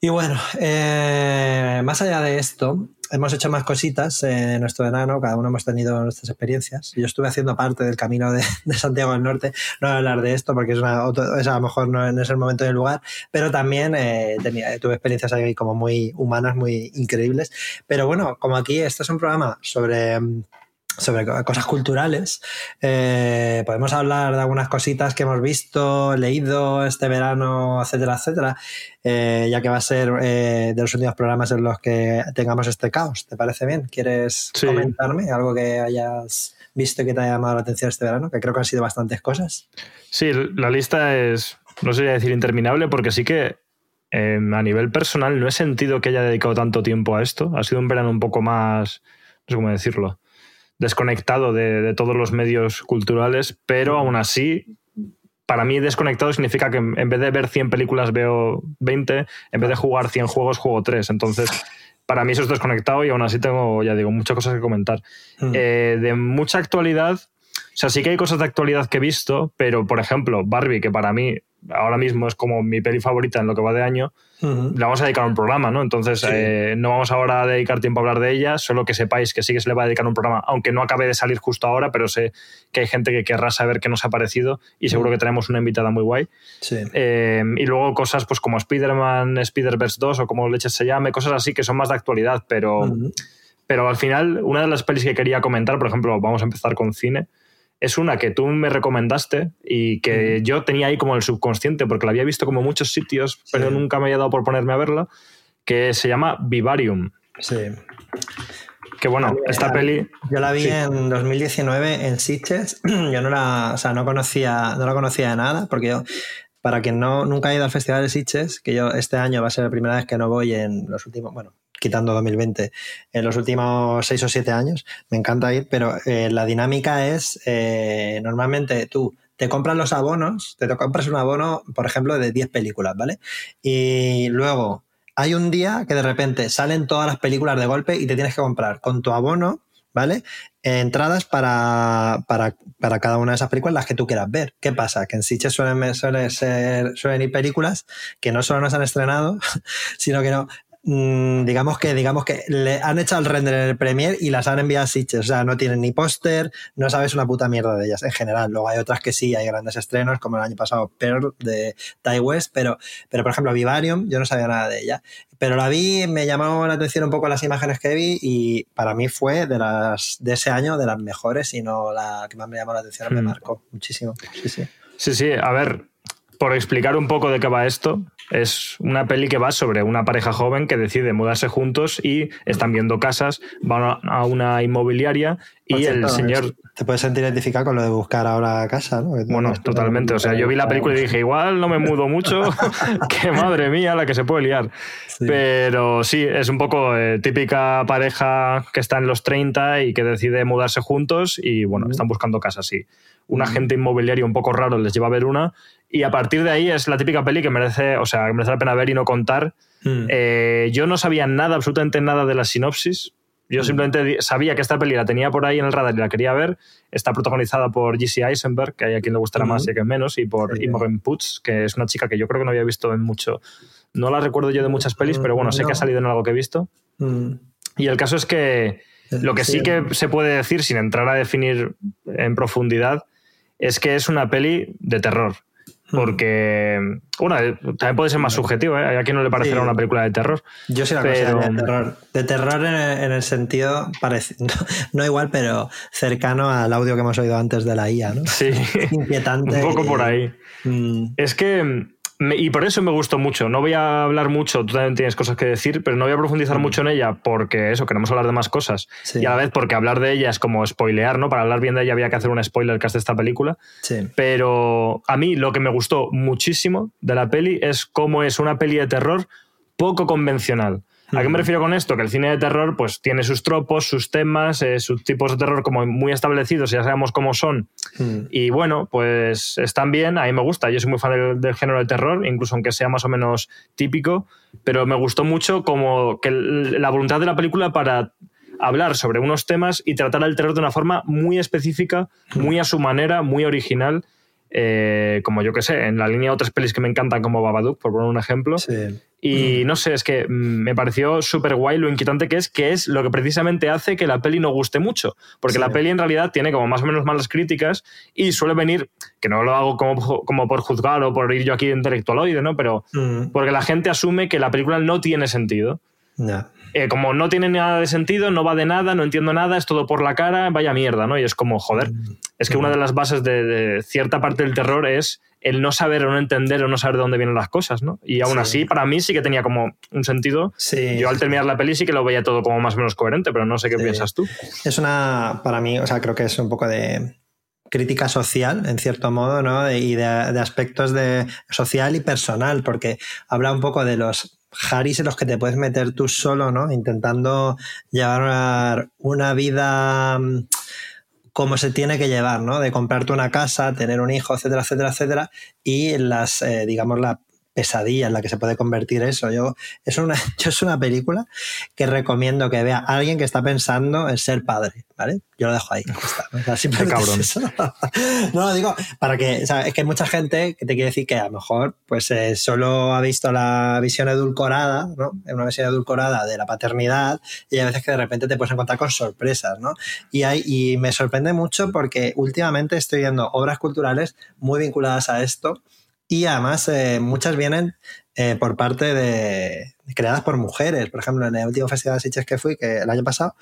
Y bueno, eh, más allá de esto, hemos hecho más cositas en nuestro verano, cada uno hemos tenido nuestras experiencias. Yo estuve haciendo parte del camino de, Santiago del Norte, no voy a hablar de esto porque es, una, es a lo mejor no, es el momento y el lugar, pero también eh, tenía, tuve experiencias ahí como muy humanas, muy increíbles. Pero bueno, como aquí este es un programa sobre... sobre co- cosas culturales. Eh, podemos hablar de algunas cositas que hemos visto, leído este verano, etcétera, etcétera, eh, ya que va a ser eh, de los últimos programas en los que tengamos este caos. ¿Te parece bien? ¿Quieres Sí. comentarme algo que hayas visto y que te haya llamado la atención este verano? Que creo que han sido bastantes cosas. Sí, la lista es, no sé decir interminable, porque sí que eh, a nivel personal no he sentido que haya dedicado tanto tiempo a esto. Ha sido un verano un poco más, no sé cómo decirlo, desconectado de, de todos los medios culturales, pero aún así para mí desconectado significa que en vez de ver 100 películas veo 20, en vez de jugar 100 juegos juego 3. Entonces, para mí eso es desconectado y aún así tengo, ya digo, muchas cosas que comentar. Mm. Eh, de mucha actualidad, o sea, sí que hay cosas de actualidad que he visto, pero por ejemplo, Barbie, que para mí ahora mismo es como mi peli favorita en lo que va de año, le vamos a dedicar un programa, ¿no? Entonces, Sí. eh, no vamos ahora a dedicar tiempo a hablar de ella, solo que sepáis que sí que se le va a dedicar un programa, aunque no acabe de salir justo ahora, pero sé que hay gente que querrá saber qué nos ha parecido y seguro que tenemos una invitada muy guay. Sí. Eh, y luego cosas pues como Spider-Man, Spider-Verse 2 o como leches se llame, cosas así que son más de actualidad, pero, pero al final una de las pelis que quería comentar, por ejemplo, vamos a empezar con cine, es una que tú me recomendaste y que yo tenía ahí como el subconsciente porque la había visto como en muchos sitios, pero nunca me había dado por ponerme a verla, que se llama Vivarium. Sí. Que bueno, esta peli... Yo la vi Sí. en 2019 en Sitges. Yo no la, o sea, no conocía, no la conocía de nada, porque yo, para quien no nunca ha ido al Festival de Sitges, que yo este año va a ser la primera vez que no voy en los últimos, bueno, quitando 2020, en los últimos seis o siete años, me encanta ir, pero eh, la dinámica es eh, normalmente tú te compras los abonos, te compras un abono, por ejemplo, de 10 películas, ¿vale? Y luego hay un día que de repente salen todas las películas de golpe y te tienes que comprar con tu abono, ¿vale? Entradas para, para, para cada una de esas películas, las que tú quieras ver. ¿Qué pasa? Que en Sitges suelen, suelen, ser, suelen ir películas que no solo no se han estrenado, sino que no, mm, digamos que digamos que le han echado el render en el Premiere y las han enviado a Sitges. O sea, no tienen ni póster, no sabes una puta mierda de ellas en general. Luego hay otras que sí, hay grandes estrenos, como el año pasado Pearl de Ty West, pero, pero por ejemplo Vivarium, yo no sabía nada de ella. Pero la vi, me llamó la atención un poco las imágenes que vi y para mí fue de las de ese año de las mejores y no la que más me llamó la atención, me Hmm. marcó muchísimo. Sí, sí. Sí, sí, a ver, por explicar un poco de qué va esto, es una peli que va sobre una pareja joven que decide mudarse juntos y están viendo casas, van a- una inmobiliaria y cierto, el señor... Te puedes sentir identificado con lo de buscar ahora casa, ¿no? Bueno, no- totalmente. O sea, yo vi la película y dije, igual no me mudo mucho, que madre mía la que se puede liar. Sí. Pero sí, es un poco eh, típica pareja que está en los 30 y que decide mudarse juntos y bueno, están buscando casas, sí. Un agente inmobiliario un poco raro les lleva a ver una y a partir de ahí es la típica peli que merece, o sea, que merece la pena ver y no contar. Mm. Eh, yo no sabía nada, absolutamente nada de la sinopsis. Yo simplemente di- sabía que esta peli la tenía por ahí en el radar y la quería ver. Está protagonizada por G.C. Eisenberg, que hay a quien le gustará más y a quien menos, y por Sí. Imogen Poots, que es una chica que yo creo que no había visto en mucho. No la recuerdo yo de muchas pelis, pero bueno, sé que ha salido en algo que he visto. Y el caso es que lo que Sí. que se puede decir, sin entrar a definir en profundidad, es que es una peli de terror. Hmm. Porque, bueno, eh, también puede ser más subjetivo, ¿eh? A quien no le parecerá Sí. una película de terror. Yo sí la Pero- de terror. De terror en el, en el sentido parecido, no igual, pero cercano al audio que hemos oído antes de la IA, ¿no? Sí, Inquietante. un poco y- por ahí. Mm, Es que, me- y por eso me gustó mucho. No voy a hablar mucho, tú también tienes cosas que decir, pero no voy a profundizar mucho en ella porque eso, queremos hablar de más cosas. Sí. Y a la vez porque hablar de ella es como spoilear, ¿no? Para hablar bien de ella había que hacer un spoiler cast de esta película. sí. Pero a mí lo que me gustó muchísimo de la peli es cómo es una peli de terror poco convencional. ¿A qué me refiero con esto? Que el cine de terror pues tiene sus tropos, sus temas, eh, sus tipos de terror como muy establecidos, ya sabemos cómo son. Mm, Y bueno, pues están bien, a mí me gusta. Yo soy muy fan del, del género de terror, incluso aunque sea más o menos típico, pero me gustó mucho como que la voluntad de la película para hablar sobre unos temas y tratar el terror de una forma muy específica, muy a su manera, muy original. eh, como yo que sé, en la línea de otras pelis que me encantan, como Babadook, por poner un ejemplo. sí. Y no sé, es que mm, me pareció súper guay lo inquietante que es, que es lo que precisamente hace que la peli no guste mucho. Porque Sí. la peli en realidad tiene como más o menos malas críticas y suele venir, que no lo hago como, como por juzgar o por ir yo aquí de intelectualoide, ¿no? Pero Mm, porque la gente asume que la película no tiene sentido. Eh, como no tiene nada de sentido, no va de nada, no entiendo nada, es todo por la cara, vaya mierda, ¿no? Y es como, joder, es que una de las bases de, de cierta parte del terror es el no saber o no entender o no saber de dónde vienen las cosas, ¿no? Y aún Sí. así, para mí sí que tenía como un sentido. Sí, Yo al terminar la peli sí que lo veía todo como más o menos coherente, pero no sé qué Sí. piensas tú. Es una, para mí, o sea, creo que es un poco de crítica social, en cierto modo, ¿no? Y de, de aspectos de social y personal, porque habla un poco de los haris en los que te puedes meter tú solo, ¿no? Intentando llevar una, una vida mm, cómo se tiene que llevar, ¿no? De comprarte una casa, tener un hijo, etcétera, etcétera, etcétera, y las, eh, digamos, la pesadilla en la que se puede convertir eso. Yo es una, yo es una película que recomiendo que vea a alguien que está pensando en ser padre, ¿vale? Yo lo dejo ahí. cabrón. No, lo digo para que, es que hay mucha gente que te quiere decir que a lo mejor pues eh, solo ha visto la visión edulcorada, ¿no? Una visión edulcorada de la paternidad y a veces que de repente te puedes encontrar con sorpresas, ¿no? Y, hay, y me sorprende mucho porque últimamente estoy viendo obras culturales muy vinculadas a esto y además eh, muchas vienen eh, por parte de creadas por mujeres. Por ejemplo, en el último festival de Sitges que fui, que el año pasado,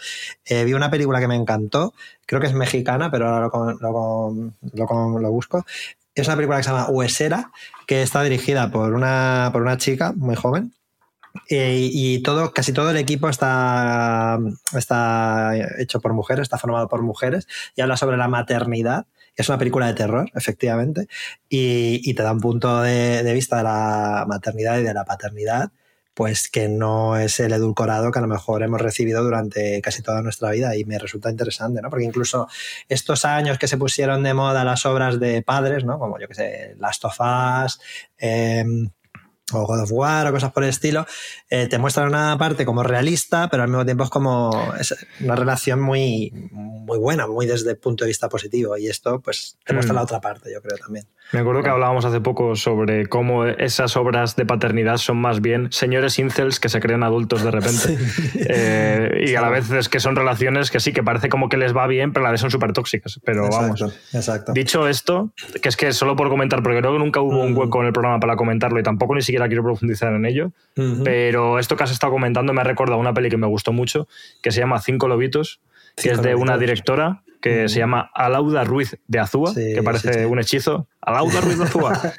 eh, vi una película que me encantó, creo que es mexicana, pero ahora lo, lo, busco. Es una película que se llama Huesera, que está dirigida por una, por una chica muy joven, y todo, casi todo el equipo está, está hecho por mujeres, está formado por mujeres y habla sobre la maternidad es una película de terror, efectivamente, y, te da un punto de, vista de la maternidad y de la paternidad, pues que no es el edulcorado que a lo mejor hemos recibido durante casi toda nuestra vida y me resulta interesante, ¿no? Porque incluso estos años que se pusieron de moda las obras de padres, ¿no? Como yo que sé, Last of Us, em, o God of War o cosas por el estilo, eh, te muestran una parte como realista, pero al mismo tiempo es como es una relación muy, muy buena, muy desde el punto de vista positivo. Y esto, pues, te muestra mm. la otra parte, yo creo también. Me acuerdo que hablábamos hace poco sobre cómo esas obras de paternidad son más bien señores incels que se creen adultos de repente. Eh, y a la vez es que son relaciones que sí, que parece como que les va bien, pero a la vez son súper tóxicas. Pero vamos. Exacto. Dicho esto, que es que solo por comentar, porque creo que nunca hubo un mm. hueco en el programa para comentarlo y tampoco ni siquiera quiero profundizar en ello, pero esto que has estado comentando me ha recordado una peli que me gustó mucho, que se llama Cinco Lobitos, que es de una directora que se llama Alauda Ruiz de Azúa, que parece un hechizo. Alauda Ruiz de Azúa.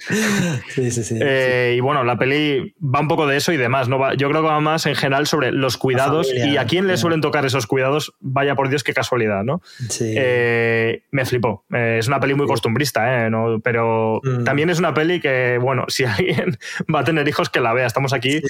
sí, sí, sí, eh, y bueno, la peli va un poco de eso y demás. ¿no? Yo creo que va más en general sobre los cuidados y a quién le suelen tocar esos cuidados. Vaya por Dios, qué casualidad, ¿no? Sí. Eh, me flipó. Eh, es una peli muy costumbrista, ¿no? pero mm. también es una peli que, bueno, si alguien va a tener hijos, que la vea. Estamos aquí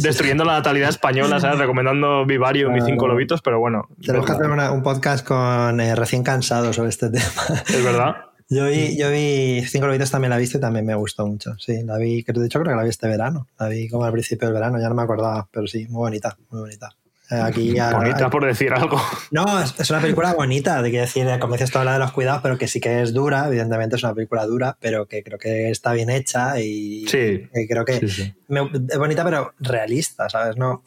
destruyendo la natalidad española, ¿sabes? Recomendando Vivarium y Cinco Lobitos, pero bueno. Tenemos que hacer un podcast con recién cansado sobre este tema. Es verdad. Yo vi, yo vi Cinco Lobitos también la viste y también me gustó mucho. Sí, la vi, de hecho creo que la vi este verano. La vi como al principio del verano, ya no me acordaba, pero sí, muy bonita, muy bonita. Eh, aquí bonita por decir algo. No, es, una película bonita, de que decir, como dices, tú hablas de los cuidados, pero que sí que es dura, evidentemente es una película dura, pero que creo que está bien hecha y, sí, creo que es bonita, pero realista, ¿sabes? No,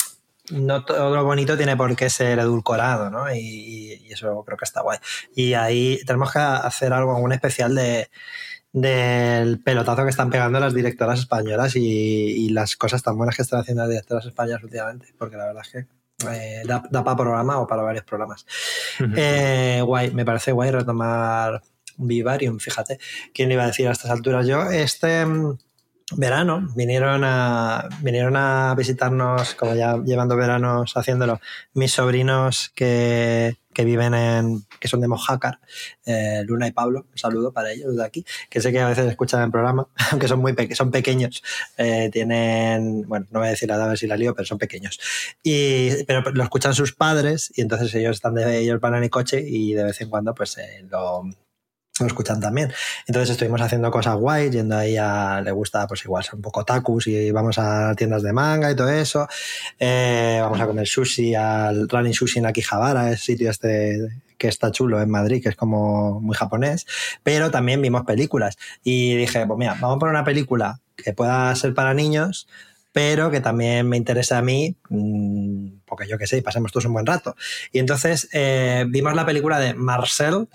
no todo lo bonito tiene por qué ser edulcorado, ¿no? Y, eso creo que está guay. Y ahí tenemos que hacer algo, un especial de del pelotazo que están pegando las directoras españolas y, las cosas tan buenas que están haciendo las directoras españolas últimamente, porque la verdad es que eh, da, para programa o para varios programas. Eh, guay, me parece guay retomar Vivarium, fíjate. ¿Quién iba a decir a estas alturas? Yo, este mm, verano vinieron a, vinieron a visitarnos, como ya llevando veranos haciéndolo, mis sobrinos que, viven en, que son de Mojácar, eh, Luna y Pablo, un saludo para ellos de aquí, que sé que a veces escuchan el programa, aunque son muy son pequeños, eh, tienen, bueno, no voy a decir la edad a ver si la lío, pero son pequeños. Y, pero lo escuchan sus padres y entonces ellos están de, ellos van en el coche y de vez en cuando pues eh, lo lo escuchan también. Entonces estuvimos haciendo cosas guay, yendo ahí a, le gusta pues igual ser un poco tacos y vamos a tiendas de manga y todo eso. Eh, vamos a comer sushi al Running Sushi en Akihabara, el sitio este que está chulo en Madrid, que es como muy japonés, pero también vimos películas y dije, pues mira, vamos a poner una película que pueda ser para niños, pero que también me interesa a mí, mm, porque yo qué sé, pasemos todos un buen rato. Y entonces eh, vimos la película de Marcel,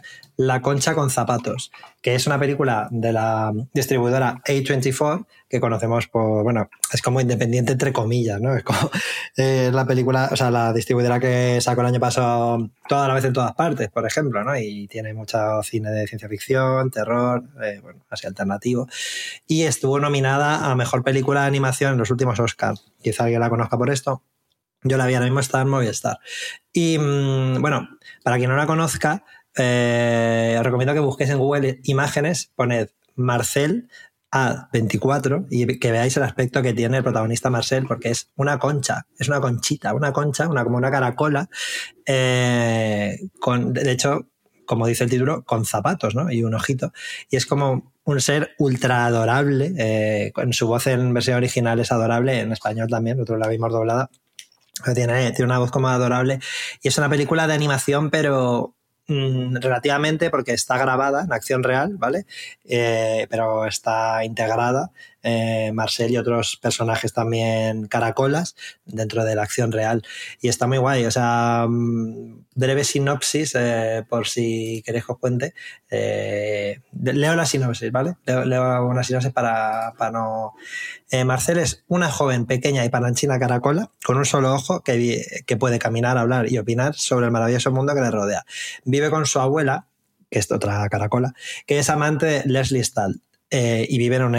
La concha con zapatos, que es una película de la distribuidora A24, que conocemos por, bueno, es como independiente entre comillas, ¿no? Es como eh, la película, o sea, la distribuidora que sacó el año pasado toda la vez en todas partes, por ejemplo, ¿no? Y tiene mucho cine de ciencia ficción, terror, eh, bueno, así alternativo. Y estuvo nominada a Mejor Película de Animación en los últimos Oscars. Quizá alguien la conozca por esto. Yo la vi ahora mismo, está en Movistar. Y mm, bueno, para quien no la conozca, eh, os recomiendo que busquéis en Google imágenes, poned Marcel A24 y que veáis el aspecto que tiene el protagonista Marcel, porque es una concha, es una conchita, una concha, una, como una caracola. Eh, con, de hecho, como dice el título, con zapatos, ¿no? Y un ojito. Y es como un ser ultra adorable. Eh, con su voz en versión original es adorable, en español también, nosotros la vimos doblada. Tiene, tiene una voz como adorable. Y es una película de animación, pero mm, relativamente porque está grabada en acción real, ¿vale? Eh, pero está integrada eh, Marcel y otros personajes también caracolas dentro de la acción real. Y está muy guay. O sea, mm, breve sinopsis, eh, por si queréis que os cuente. Eh, leo la sinopsis, ¿vale? Leo, una sinopsis para, para no. Marcel es una joven pequeña y palanchina caracola con un solo ojo que, que puede caminar, hablar y opinar sobre el maravilloso mundo que le rodea. Vive con su abuela, que es otra caracola, que es amante de Leslie Stahl, eh, y viven en un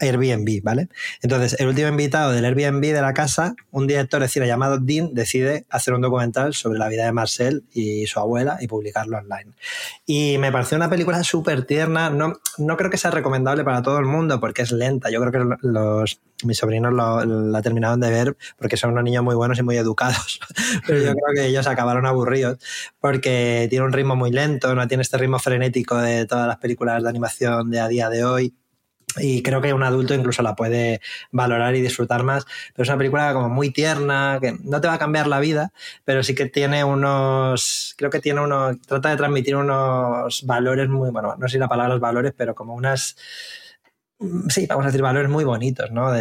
Airbnb, ¿vale? Entonces, el último invitado del Airbnb de la casa, un director de cine llamado Dean, decide hacer un documental sobre la vida de Marcel y su abuela y publicarlo online. Y me pareció una película súper tierna. No, no creo que sea recomendable para todo el mundo porque es lenta. Yo creo que los, mis sobrinos la terminaron de ver porque son unos niños muy buenos y muy educados. Pero yo creo que ellos acabaron aburridos porque tiene un ritmo muy lento, no tiene este ritmo frenético de todas las películas de animación de a día de hoy y creo que un adulto incluso la puede valorar y disfrutar más. Pero es una película como muy tierna, que no te va a cambiar la vida, pero sí que tiene unos, creo que tiene unos, trata de transmitir unos valores muy, bueno, no sé si la palabra es valores, pero como unas, sí, vamos a decir valores muy bonitos, ¿no?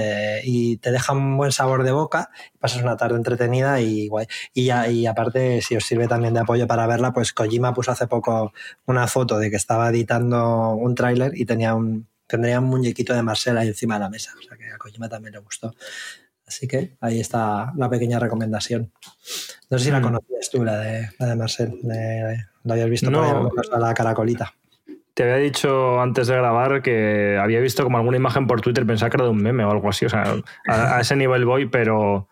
y te deja un buen sabor de boca, pasas una tarde entretenida y guay. Y, y aparte, si os sirve también de apoyo para verla, pues Kojima puso hace poco una foto de que estaba editando un tráiler y tenía un tendría un muñequito de Marcel ahí encima de la mesa. O sea que a Kojima también le gustó. Así que ahí está la pequeña recomendación. No sé si la mm. conocías tú, la de, la de Marcel. la habías visto no. por la caracolita. Te había dicho antes de grabar que había visto como alguna imagen por Twitter, pensaba que era de un meme o algo así. O sea, a ese nivel voy, pero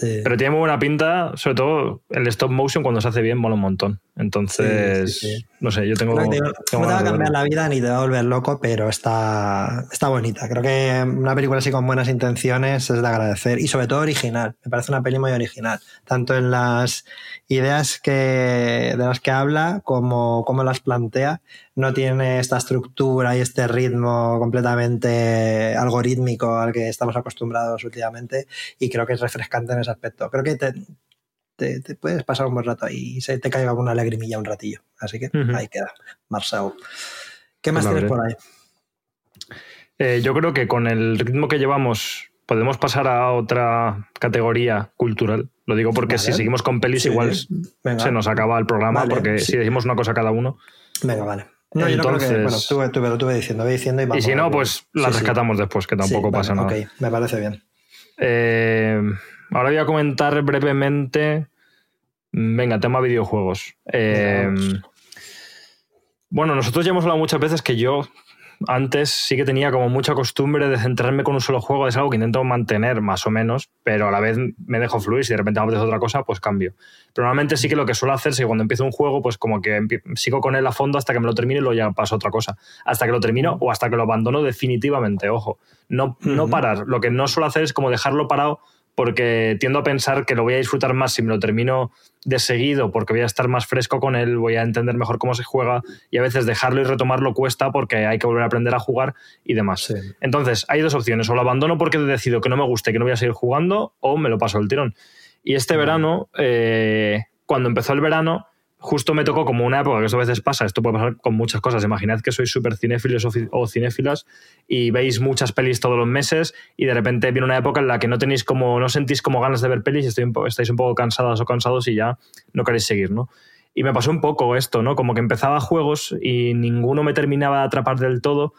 pero tiene muy buena pinta, sobre todo el stop motion cuando se hace bien mola un montón. Entonces, no sé, yo tengo... no te va a cambiar la vida ni te va a volver loco, pero está, está bonita. Creo que una película así con buenas intenciones es de agradecer y sobre todo original. Me parece una peli muy original, tanto en las ideas que, de las que habla como, como las plantea no tiene esta estructura y este ritmo completamente algorítmico al que estamos acostumbrados últimamente y creo que es refrescante en ese aspecto. Creo que te, te, puedes pasar un buen rato ahí y se te caiga alguna lagrimilla un ratillo. Así que ahí queda, Marcel. ¿Qué más tienes por ahí? Eh, yo creo que con el ritmo que llevamos podemos pasar a otra categoría cultural. Lo digo porque si seguimos con pelis igual se nos acaba el programa porque si decimos una cosa cada uno. Venga, vale. No, Entonces, yo bueno, tuve, lo tuve diciendo, diciendo y, y si no, pues la rescatamos después, que tampoco pasa nada. Ok, me parece bien. Eh, ahora voy a comentar brevemente. Venga, tema videojuegos. Eh, bueno, nosotros ya hemos hablado muchas veces que yo antes sí que tenía como mucha costumbre de centrarme con un solo juego, es algo que intento mantener más o menos, pero a la vez me dejo fluir, si de repente me apetece otra cosa, pues cambio. Pero normalmente sí que lo que suelo hacer es que cuando empiezo un juego, pues como que sigo con él a fondo hasta que me lo termine y luego ya paso a otra cosa. Hasta que lo termino o hasta que lo abandono definitivamente, ojo. No, no parar. Lo que no suelo hacer es como dejarlo parado porque tiendo a pensar que lo voy a disfrutar más si me lo termino de seguido, porque voy a estar más fresco con él, voy a entender mejor cómo se juega y a veces dejarlo y retomarlo cuesta porque hay que volver a aprender a jugar y demás. Entonces, hay dos opciones, o lo abandono porque decido que no me guste, que no voy a seguir jugando, o me lo paso el tirón. Y este verano, eh, cuando empezó el verano, justo me tocó como una época, que eso a veces pasa, esto puede pasar con muchas cosas. Imaginad que sois súper cinéfilos o cinéfilas y veis muchas pelis todos los meses y de repente viene una época en la que no tenéis como, no sentís como ganas de ver pelis y estáis un poco cansadas o cansados y ya no queréis seguir, ¿no? Y me pasó un poco esto, ¿no? Como que empezaba juegos y ninguno me terminaba de atrapar del todo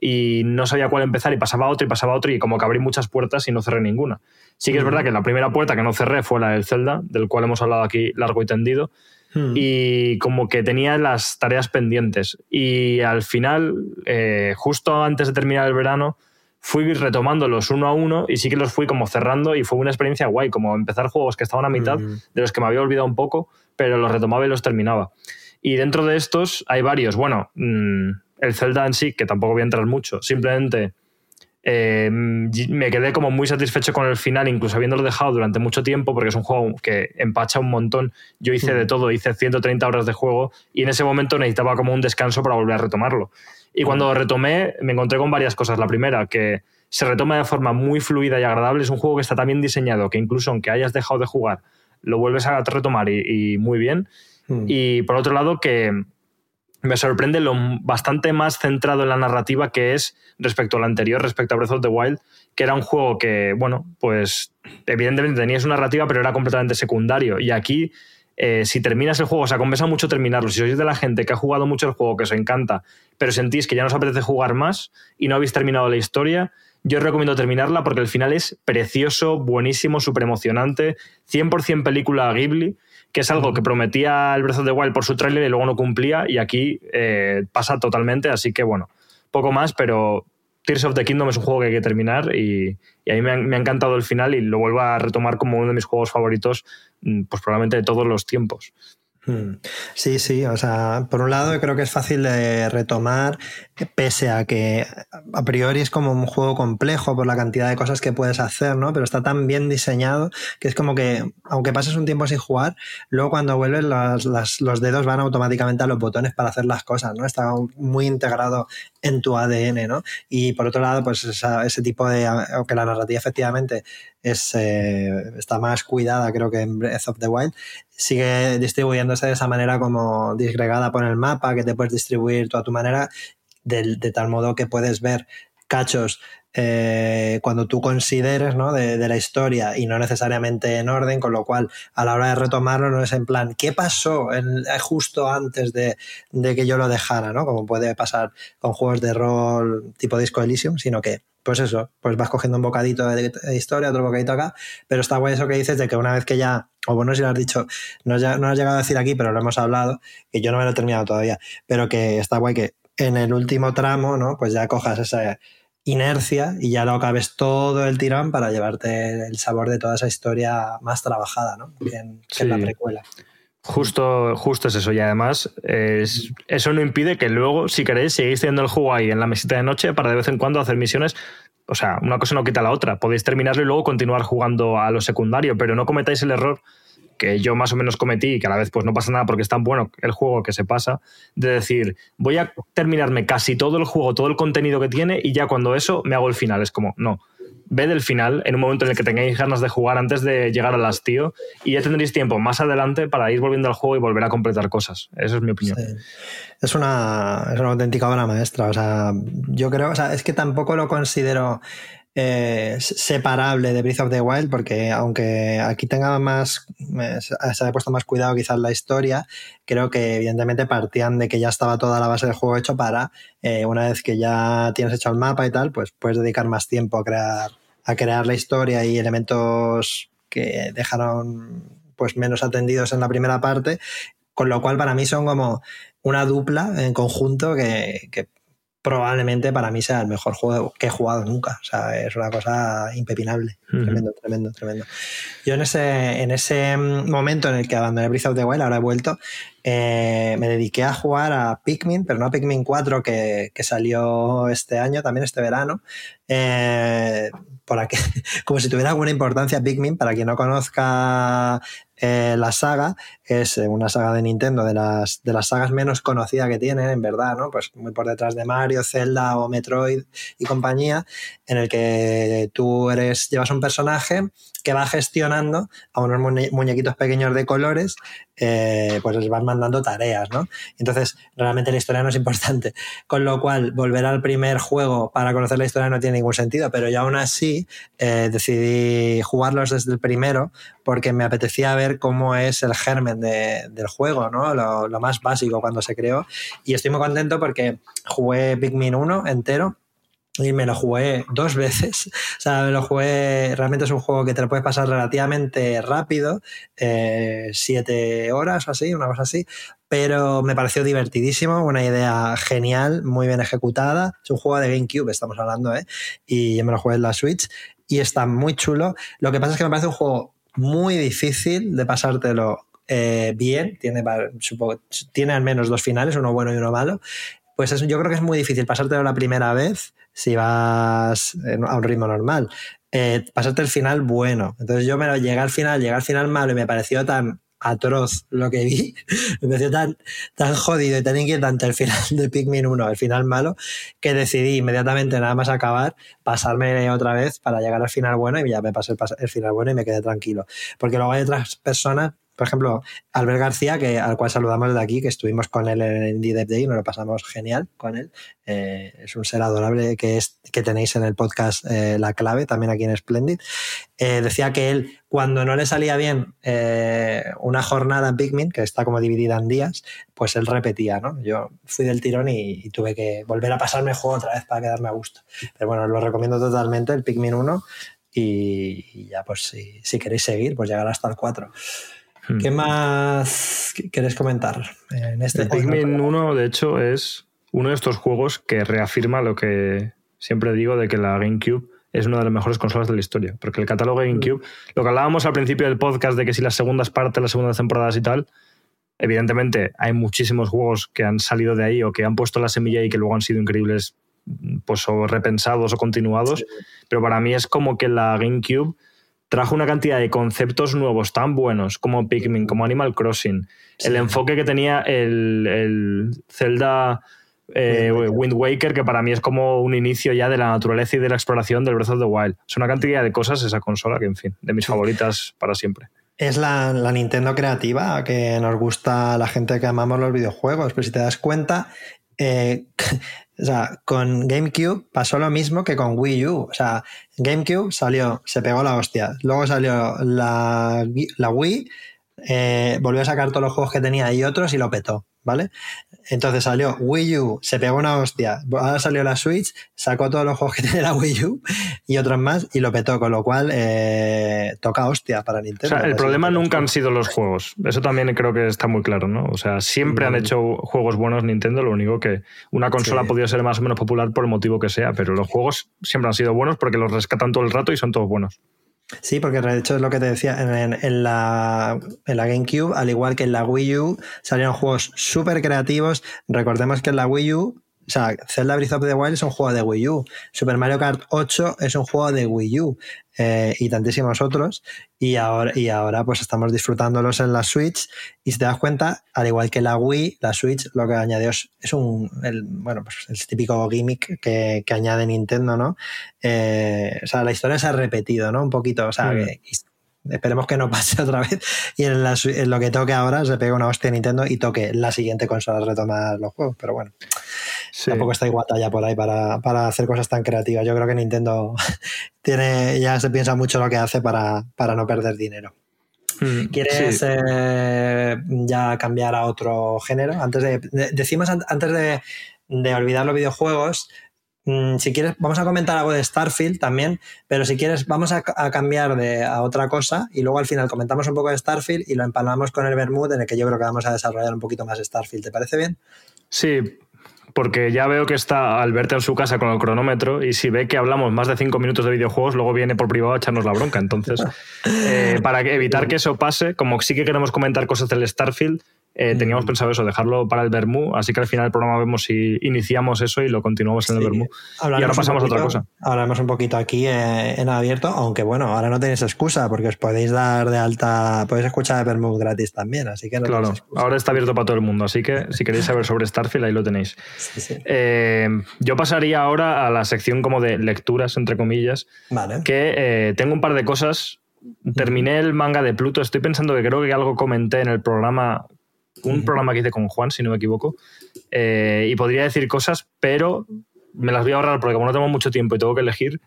y no sabía cuál empezar y pasaba otro y pasaba otro y como que abrí muchas puertas y no cerré ninguna. Sí que es verdad que la primera puerta que no cerré fue la del Zelda, del cual hemos hablado aquí largo y tendido, Hmm. y como que tenía las tareas pendientes. Y al final, eh, justo antes de terminar el verano, fui retomándolos uno a uno y sí que los fui como cerrando y fue una experiencia guay, como empezar juegos que estaban a mitad, hmm. de los que me había olvidado un poco, pero los retomaba y los terminaba. Y dentro de estos hay varios. Bueno, mm, el Zelda en sí, que tampoco voy a entrar mucho, simplemente eh, me quedé como muy satisfecho con el final, incluso habiéndolo dejado durante mucho tiempo, porque es un juego que empacha un montón. Yo hice de todo, hice 130 horas de juego y en ese momento necesitaba como un descanso para volver a retomarlo. Y cuando retomé, me encontré con varias cosas. La primera, que se retoma de forma muy fluida y agradable. Es un juego que está tan bien diseñado que incluso aunque hayas dejado de jugar, lo vuelves a retomar y, muy bien. Y por otro lado, que me sorprende lo bastante más centrado en la narrativa que es respecto al anterior, respecto a Breath of the Wild, que era un juego que, bueno, pues evidentemente tenías una narrativa, pero era completamente secundario. Y aquí, eh, si terminas el juego, o sea, compensa mucho terminarlo. Si sois de la gente que ha jugado mucho el juego, que os encanta, pero sentís que ya no os apetece jugar más y no habéis terminado la historia, yo os recomiendo terminarla porque el final es precioso, buenísimo, súper emocionante, 100% película Ghibli que es algo que prometía el Breath of the Wild por su tráiler y luego no cumplía, y aquí eh, pasa totalmente, así que bueno, poco más, pero Tears of the Kingdom es un juego que hay que terminar y, a mí me ha, me ha, encantado el final y lo vuelvo a retomar como uno de mis juegos favoritos, mm, pues probablemente de todos los tiempos. Hmm. Sí, sí, o sea, por un lado creo que es fácil de retomar, pese a que a priori es como un juego complejo por la cantidad de cosas que puedes hacer, ¿no? Pero está tan bien diseñado que es como que, aunque pases un tiempo sin jugar, luego cuando vuelves los dedos van automáticamente a los botones para hacer las cosas, ¿no? Está muy integrado en tu ADN, ¿no? Y por otro lado, pues ese tipo de, aunque la narrativa efectivamente es, eh, está más cuidada creo que en Breath of the Wild, sigue distribuyéndose de esa manera como disgregada por el mapa, que te puedes distribuir tú a tu manera, de, tal modo que puedes ver cachos eh, cuando tú consideres ¿no? de, la historia y no necesariamente en orden, con lo cual a la hora de retomarlo no es en plan, ¿qué pasó en, eh, justo antes de, de, que yo lo dejara? ¿no? Como puede pasar con juegos de rol tipo Disco Elysium, sino que pues eso, pues vas cogiendo un bocadito de, historia, otro bocadito acá, pero está guay eso que dices de que una vez que ya, o bueno, si lo has dicho, no, ya, no has llegado a decir aquí, pero lo hemos hablado, que yo no me lo he terminado todavía, pero que está guay que en el último tramo, ¿no? Pues ya cojas esa inercia y ya lo acabes todo el tirón para llevarte el sabor de toda esa historia más trabajada, ¿no? Que en, la precuela. Justo, justo es eso. Y además, eso no impide que luego, si queréis, sigáis teniendo el juego ahí en la mesita de noche para de vez en cuando hacer misiones. O sea, una cosa no quita la otra. Podéis terminarlo y luego continuar jugando a lo secundario, pero no cometáis el error que yo más o menos cometí y que a la vez pues no pasa nada porque es tan bueno el juego que se pasa, de decir, voy a terminarme casi todo el juego, todo el contenido que tiene y ya cuando eso me hago el final. Es como, no, ve del final en un momento en el que tengáis ganas de jugar antes de llegar al hastío y ya tendréis tiempo más adelante para ir volviendo al juego y volver a completar cosas. Esa es mi opinión. Es, una, es una auténtica obra maestra. O sea, yo creo, o sea, es que tampoco lo considero eh, separable de Breath of the Wild, porque aunque aquí tenga más, se haya puesto más cuidado quizás la historia, creo que evidentemente partían de que ya estaba toda la base del juego hecho para, eh, una vez que ya tienes hecho el mapa y tal, pues puedes dedicar más tiempo a crear, a crear la historia y elementos que dejaron pues menos atendidos en la primera parte, con lo cual para mí son como una dupla en conjunto que probablemente para mí sea el mejor juego que he jugado nunca. O sea, es una cosa impepinable. Tremendo, tremendo, tremendo. Yo en ese, en ese momento en el que abandoné Breath of the Wild, ahora he vuelto, eh, me dediqué a jugar a Pikmin, pero no a Pikmin 4 que, salió este año, también este verano. Eh, por aquí, como si tuviera alguna importancia Pikmin, para quien no conozca eh, la saga, es una saga de Nintendo, de las, de las sagas menos conocidas que tienen, en verdad, ¿no? Pues muy por detrás de Mario, Zelda o Metroid y compañía, en el que tú eres, llevas un personaje que va gestionando a unos muñequitos pequeños de colores, eh, pues les van mandando tareas, ¿no? Entonces, realmente la historia no es importante. Con lo cual, volver al primer juego para conocer la historia no tiene ningún sentido, pero yo aún así eh, decidí jugarlos desde el primero porque me apetecía ver cómo es el germen del juego, ¿no? Lo, lo más básico cuando se creó. Y estoy muy contento porque jugué Pikmin 1 entero y me lo jugué dos veces. O sea, me lo jugué. Realmente es un juego que te lo puedes pasar relativamente rápido, eh, siete horas o así, una cosa así. Pero me pareció divertidísimo, una idea genial, muy bien ejecutada. Es un juego de GameCube, estamos hablando, ¿eh? Y yo me lo jugué en la Switch y está muy chulo. Lo que pasa es que me parece un juego muy difícil de pasártelo eh, bien. Tiene, supongo, tiene al menos dos finales, uno bueno y uno malo. Pues eso, yo creo que es muy difícil pasártelo la primera vez si vas a un ritmo normal. Eh, pasarte el final bueno. Entonces yo me lo llegué al final, llegué al final malo y me pareció tan atroz lo que vi, me pareció tan, tan jodido y tan inquietante el final de Pikmin 1, el final malo, que decidí inmediatamente nada más acabar, pasarme otra vez para llegar al final bueno y ya me pasé el, el final bueno y me quedé tranquilo. Porque luego hay otras personas por ejemplo, Albert García, que, al cual saludamos desde aquí, que estuvimos con él en Indie Dev Day y nos lo pasamos genial con él. Eh, es un ser adorable que, es, que tenéis en el podcast eh, La Clave, también aquí en Splendid. Eh, decía que él, cuando no le salía bien una jornada en Pikmin, que está como dividida en días, pues él repetía, ¿no? Yo fui del tirón y, tuve que volver a pasarme el juego otra vez para quedarme a gusto. Pero bueno, lo recomiendo totalmente, el Pikmin 1. Y, ya, pues si, si queréis seguir, pues llegar hasta el 4. Hmm. ¿Qué más quieres comentar en este El Pikmin 1, de hecho, es uno de estos juegos que reafirma lo que siempre digo de que la GameCube es una de las mejores consolas de la historia. Porque el catálogo de GameCube, lo que hablábamos al principio del podcast de que si las segundas partes, las segundas temporadas y tal, evidentemente hay muchísimos juegos que han salido de ahí o que han puesto la semilla y que luego han sido increíbles, pues o repensados o continuados. Pero para mí es como que la GameCube trajo una cantidad de conceptos nuevos tan buenos como Pikmin, como Animal Crossing, el enfoque que tenía el, Zelda eh, Wind Waker, que para mí es como un inicio ya de la naturaleza y de la exploración del Breath of the Wild. Es una cantidad de cosas esa consola que, en fin, de mis favoritas para siempre. Es la, la, Nintendo creativa que nos gusta a la gente que amamos los videojuegos, pero si te das cuenta, eh, o sea, con GameCube pasó lo mismo que con Wii U. O sea, GameCube salió, se pegó la hostia. Luego salió la, Wii, eh, volvió a sacar todos los juegos que tenía y otros y lo petó. ¿vale? Entonces salió Wii U, se pegó una hostia, ahora salió la Switch, sacó todos los juegos que tiene la Wii U y otros más y lo petó, con lo cual eh, toca hostia para Nintendo. el problema nunca han sido los juegos, eso también creo que está muy claro, ¿no? O sea, siempre han mm. hecho juegos buenos Nintendo, lo único que una consola ha podido ser más o menos popular por el motivo que sea, pero los juegos siempre han sido buenos porque los rescatan todo el rato y son todos buenos. Sí, porque de hecho es lo que te decía, en, la, en, la, GameCube, al igual que en la Wii U, salieron juegos súper creativos. Recordemos que en la Wii U o sea, Zelda Breath of the Wild es un juego de Wii U. Super Mario Kart 8 es un juego de Wii U. Eh, y tantísimos otros. Y ahora, y ahora pues estamos disfrutándolos en la Switch. Y si te das cuenta, al igual que la Wii, la Switch lo que añadió es, un, el, bueno, pues el típico gimmick que, que añade Nintendo, ¿no? Eh, o sea, la historia se ha repetido, ¿no? Un poquito, o sea, mm. que, esperemos que no pase otra vez y en, lo que toque ahora se pegue una hostia Nintendo y toque la siguiente consola retomar los juegos, pero bueno. Tampoco está igual ya por ahí para, hacer cosas tan creativas. Yo creo que Nintendo tiene, ya se piensa mucho lo que hace para, no perder dinero. Mm, ¿Quieres eh, ya cambiar a otro género? Antes de, decimos antes de, de olvidar los videojuegos, Mm, si quieres, vamos a comentar algo de Starfield también, pero si quieres, vamos a, cambiar de, a otra cosa y luego al final comentamos un poco de Starfield y lo empalmamos con el Bermud, en el que yo creo que vamos a desarrollar un poquito más Starfield. ¿Te parece bien? Sí, porque ya veo que está Alberto en su casa con el cronómetro y si ve que hablamos más de cinco minutos de videojuegos, luego viene por privado a echarnos la bronca. Entonces, eh, para evitar que eso pase, como sí que queremos comentar cosas del Starfield, eh, teníamos pensado eso, dejarlo para el Bermú, así que al final del programa vemos si iniciamos eso y lo continuamos en el Bermú. Y ahora pasamos a otra cosa. Hablaremos un poquito aquí eh, en abierto, aunque bueno, ahora no tenéis excusa porque os podéis dar de alta, podéis escuchar el Bermú gratis también, así que no Claro, ahora está abierto para todo el mundo, así que si queréis saber sobre Starfield, ahí lo tenéis. Eh, yo pasaría ahora a la sección como de lecturas, entre comillas, vale. que tengo un par de cosas terminé el manga de Pluto. Estoy pensando que creo que algo comenté en el programa un programa que hice con Juan, si no me equivoco, eh, y podría decir cosas, pero me las voy a ahorrar porque como no tengo mucho tiempo y tengo que elegir,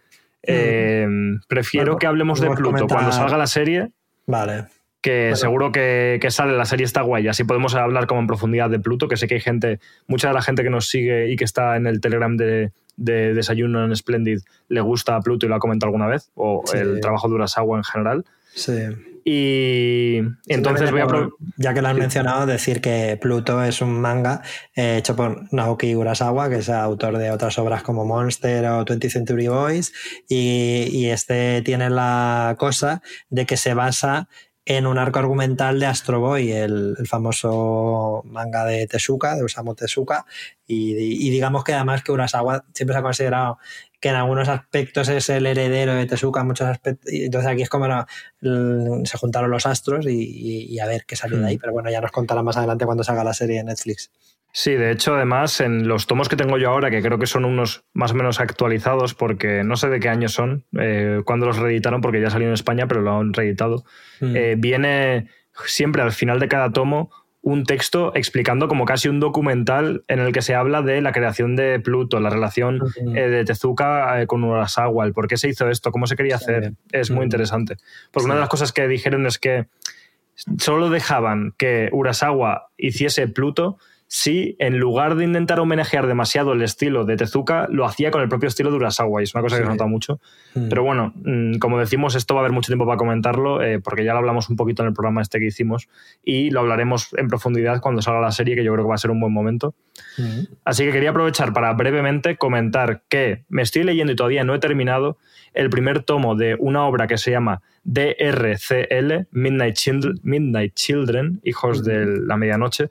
eh, prefiero que hablemos de Pluto cuando salga la serie. Vale. Que seguro que, sale, la serie está guay, así podemos hablar como en profundidad de Pluto, que sé que hay gente, mucha de la gente que nos sigue y que está en el Telegram de, Desayuno en Splendid le gusta a Pluto y lo ha comentado alguna vez, o el trabajo de Urasawa en general. Sí. Y entonces voy a... Ya que lo han mencionado, decir que Pluto es un manga eh, hecho por Naoki Urasawa, que es autor de otras obras como Monster o 20th Century Boys, y, este tiene la cosa de que se basa en un arco argumental de Astro Boy, el, el famoso manga de Tezuka, de Osamu Tezuka, y, y, digamos que además que Urasawa siempre se ha considerado que en algunos aspectos es el heredero de Tezuka, en muchos aspectos, y entonces aquí es como no, se juntaron los astros y, y, a ver qué salió de ahí, pero bueno, ya nos contará más adelante cuando salga la serie de Netflix. Sí, de hecho, además, en los tomos que tengo yo ahora, que creo que son unos más o menos actualizados, porque no sé de qué año son, eh, cuando los reeditaron, porque ya salió en España, pero lo han reeditado, mm. eh, viene siempre al final de cada tomo un texto explicando como casi un documental en el que se habla de la creación de Pluto, la relación eh, de Tezuka eh, con Urasawa, el por qué se hizo esto, cómo se quería hacer. Es muy interesante. Porque una de las cosas que dijeron es que solo dejaban que Urasawa hiciese Pluto si en lugar de intentar homenajear demasiado el estilo de Tezuka, lo hacía con el propio estilo de Urasawa. Y es una cosa que he notado mucho. Mm. Pero bueno, mm, como decimos, esto va a haber mucho tiempo para comentarlo, eh, porque ya lo hablamos un poquito en el programa este que hicimos y lo hablaremos en profundidad cuando salga la serie, que yo creo que va a ser un buen momento. Mm. Así que quería aprovechar para brevemente comentar que me estoy leyendo y todavía no he terminado el primer tomo de una obra que se llama DRCL, Midnight Children, Midnight Children Hijos de la Medianoche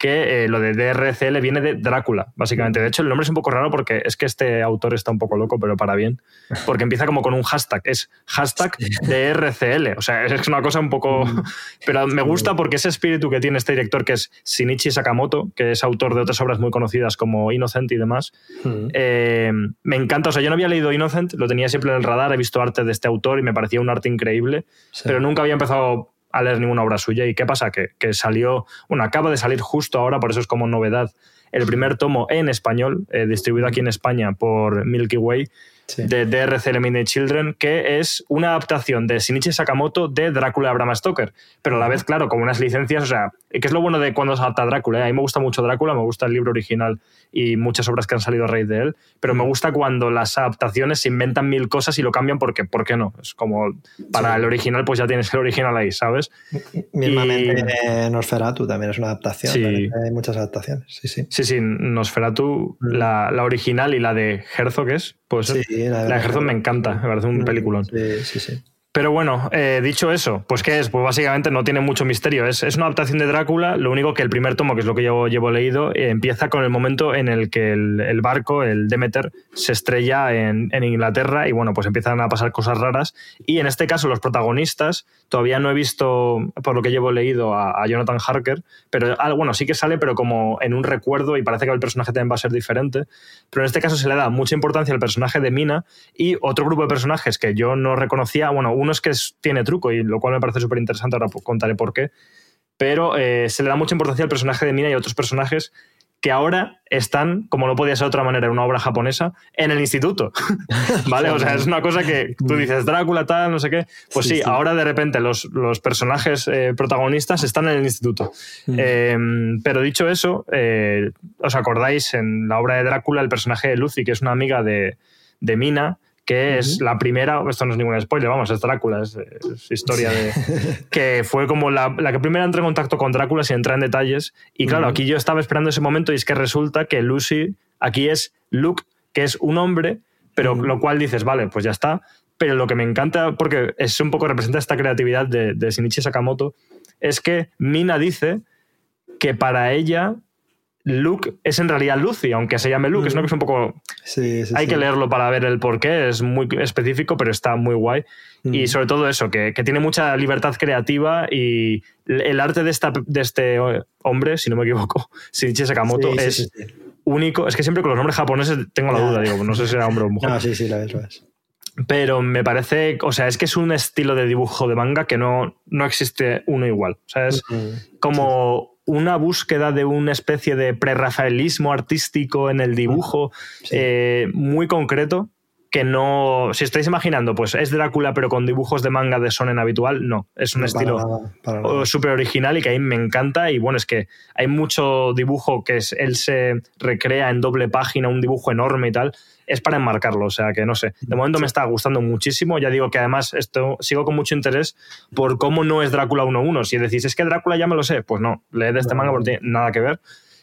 que eh, lo de DRCL viene de Drácula, básicamente. De hecho, el nombre es un poco raro porque es que este autor está un poco loco, pero para bien, porque empieza como con un hashtag, es hashtag DRCL. O sea, es una cosa un poco... Mm. Pero me gusta porque ese espíritu que tiene este director, que es Shinichi Sakamoto, que es autor de otras obras muy conocidas como Innocent y demás, mm. eh, me encanta. O sea, yo no había leído Innocent, lo tenía siempre en el radar, he visto arte de este autor y me parecía un arte increíble, pero nunca había empezado a leer ninguna obra suya. ¿Y qué pasa? Que, que, salió, bueno, acaba de salir justo ahora, por eso es como novedad, el primer tomo en español, eh, distribuido aquí en España por Milky Way, de DRC Eliminate Children, que es una adaptación de Shinichi Sakamoto de Drácula de Bram Stoker. Pero a la vez, claro, con unas licencias, o sea, que es lo bueno de cuando se adapta Drácula. ¿eh? A mí me gusta mucho Drácula, me gusta el libro original y muchas obras que han salido a raíz de él, pero me gusta cuando las adaptaciones se inventan mil cosas y lo cambian porque, ¿por qué no? Es como, para el original, pues ya tienes el original ahí, ¿sabes? Mismamente y... Nosferatu también es una adaptación, sí. hay muchas adaptaciones, sí, sí. Sí, sí, Nosferatu, la, la original y la de Herzog es, pues sí, la de, la de Herzog me encanta, me parece un peliculón. Sí, sí, sí. Pero bueno, eh, dicho eso, pues ¿qué es? Pues básicamente no tiene mucho misterio. Es, es, una adaptación de Drácula, lo único que el primer tomo, que es lo que yo llevo leído, eh, empieza con el momento en el que el, barco, el Demeter, se estrella en, en, Inglaterra y bueno, pues empiezan a pasar cosas raras. Y en este caso los protagonistas, todavía no he visto, por lo que llevo leído, a, a Jonathan Harker, pero ah, bueno, sí que sale, pero como en un recuerdo y parece que el personaje también va a ser diferente. Pero en este caso se le da mucha importancia al personaje de Mina y otro grupo de personajes que yo no reconocía, bueno, uno es que tiene truco, y lo cual me parece súper interesante, ahora contaré por qué, pero eh, se le da mucha importancia al personaje de Mina y a otros personajes que ahora están, como no podía ser de otra manera, en una obra japonesa, en el instituto. ¿Vale? O sea, es una cosa que tú dices, Drácula, tal, no sé qué. Pues sí, sí, sí. ahora de repente los, los personajes eh, protagonistas están en el instituto. Mm. Eh, pero dicho eso, eh, ¿os acordáis en la obra de Drácula el personaje de Lucy, que es una amiga de, de Mina? Que es uh -huh. la primera, esto no es ningún spoiler, vamos, es Drácula, es, es historia de... que fue como la, la, que primero entró en contacto con Drácula sin entrar en detalles. Y claro, uh -huh. aquí yo estaba esperando ese momento y es que resulta que Lucy aquí es Luke, que es un hombre, pero uh -huh. lo cual dices, vale, pues ya está. Pero lo que me encanta, porque es un poco representa esta creatividad de, de Shinichi Sakamoto, es que Mina dice que para ella Luke es en realidad Lucy, aunque se llame Luke. Mm. Es una cosa un poco. Sí, sí, Hay sí. que leerlo para ver el porqué, es muy específico, pero está muy guay. Mm. Y sobre todo eso, que, que, tiene mucha libertad creativa y el arte de, esta, de este hombre, si no me equivoco, Shinichi Sakamoto, es único. Es que siempre con los nombres japoneses tengo la duda, digo, no sé si era hombre o mujer. No, sí, sí, la ves, lo ves. Pero me parece, o sea, es que es un estilo de dibujo de manga que no, no existe uno igual. O sea, es mm. como una búsqueda de una especie de prerrafaelismo artístico en el dibujo sí. eh, muy concreto que no, si estáis imaginando, pues es Drácula pero con dibujos de manga de sonen habitual, no, es un estilo súper original y que a mí me encanta y bueno, es que hay mucho dibujo que es, él se recrea en doble página, un dibujo enorme y tal, es para enmarcarlo, o sea que no sé, de momento me está gustando muchísimo, ya digo que además esto sigo con mucho interés por cómo no es Drácula 1-1, si decís es que Drácula ya me lo sé, pues no, leed este manga porque tiene nada que ver.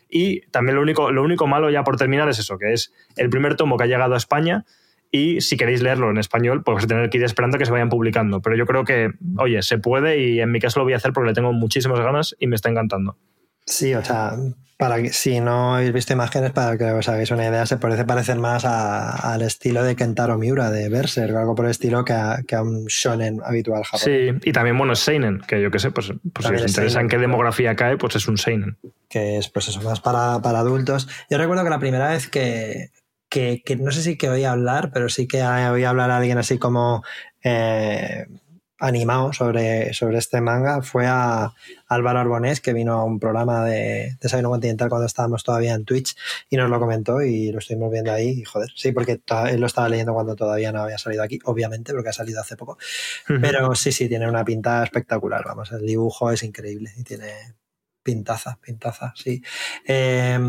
Y también lo único, lo único malo ya por terminar es eso, que es el primer tomo que ha llegado a España, y si queréis leerlo en español, pues vais a tener que ir esperando a que se vayan publicando. Pero yo creo que, oye, se puede y en mi caso lo voy a hacer porque le tengo muchísimas ganas y me está encantando. Sí, o sea, para que, si no habéis visto imágenes, para que os hagáis una idea, se parece parecer más a- al estilo de Kentaro Miura, de Berserk, o algo por el estilo que a, que a un shonen habitual japonés. Sí, y también, bueno, es Seinen, que yo qué sé, pues, pues si os es interesa en qué demografía cae, pues es un Seinen. que es pues eso, más para, para adultos. Yo recuerdo que la primera vez que, que, que no sé si que oí hablar, pero sí que oí hablar a alguien así como eh, animado sobre, sobre este manga fue a Álvaro Arbonés, que vino a un programa de Desayuno Continental cuando estábamos todavía en Twitch y nos lo comentó y lo estuvimos viendo ahí. Y joder, sí, porque él lo estaba leyendo cuando todavía no había salido aquí, obviamente, porque ha salido hace poco. Pero sí, sí, tiene una pinta espectacular. Vamos, el dibujo es increíble y tiene pintaza, pintaza, sí. Eh,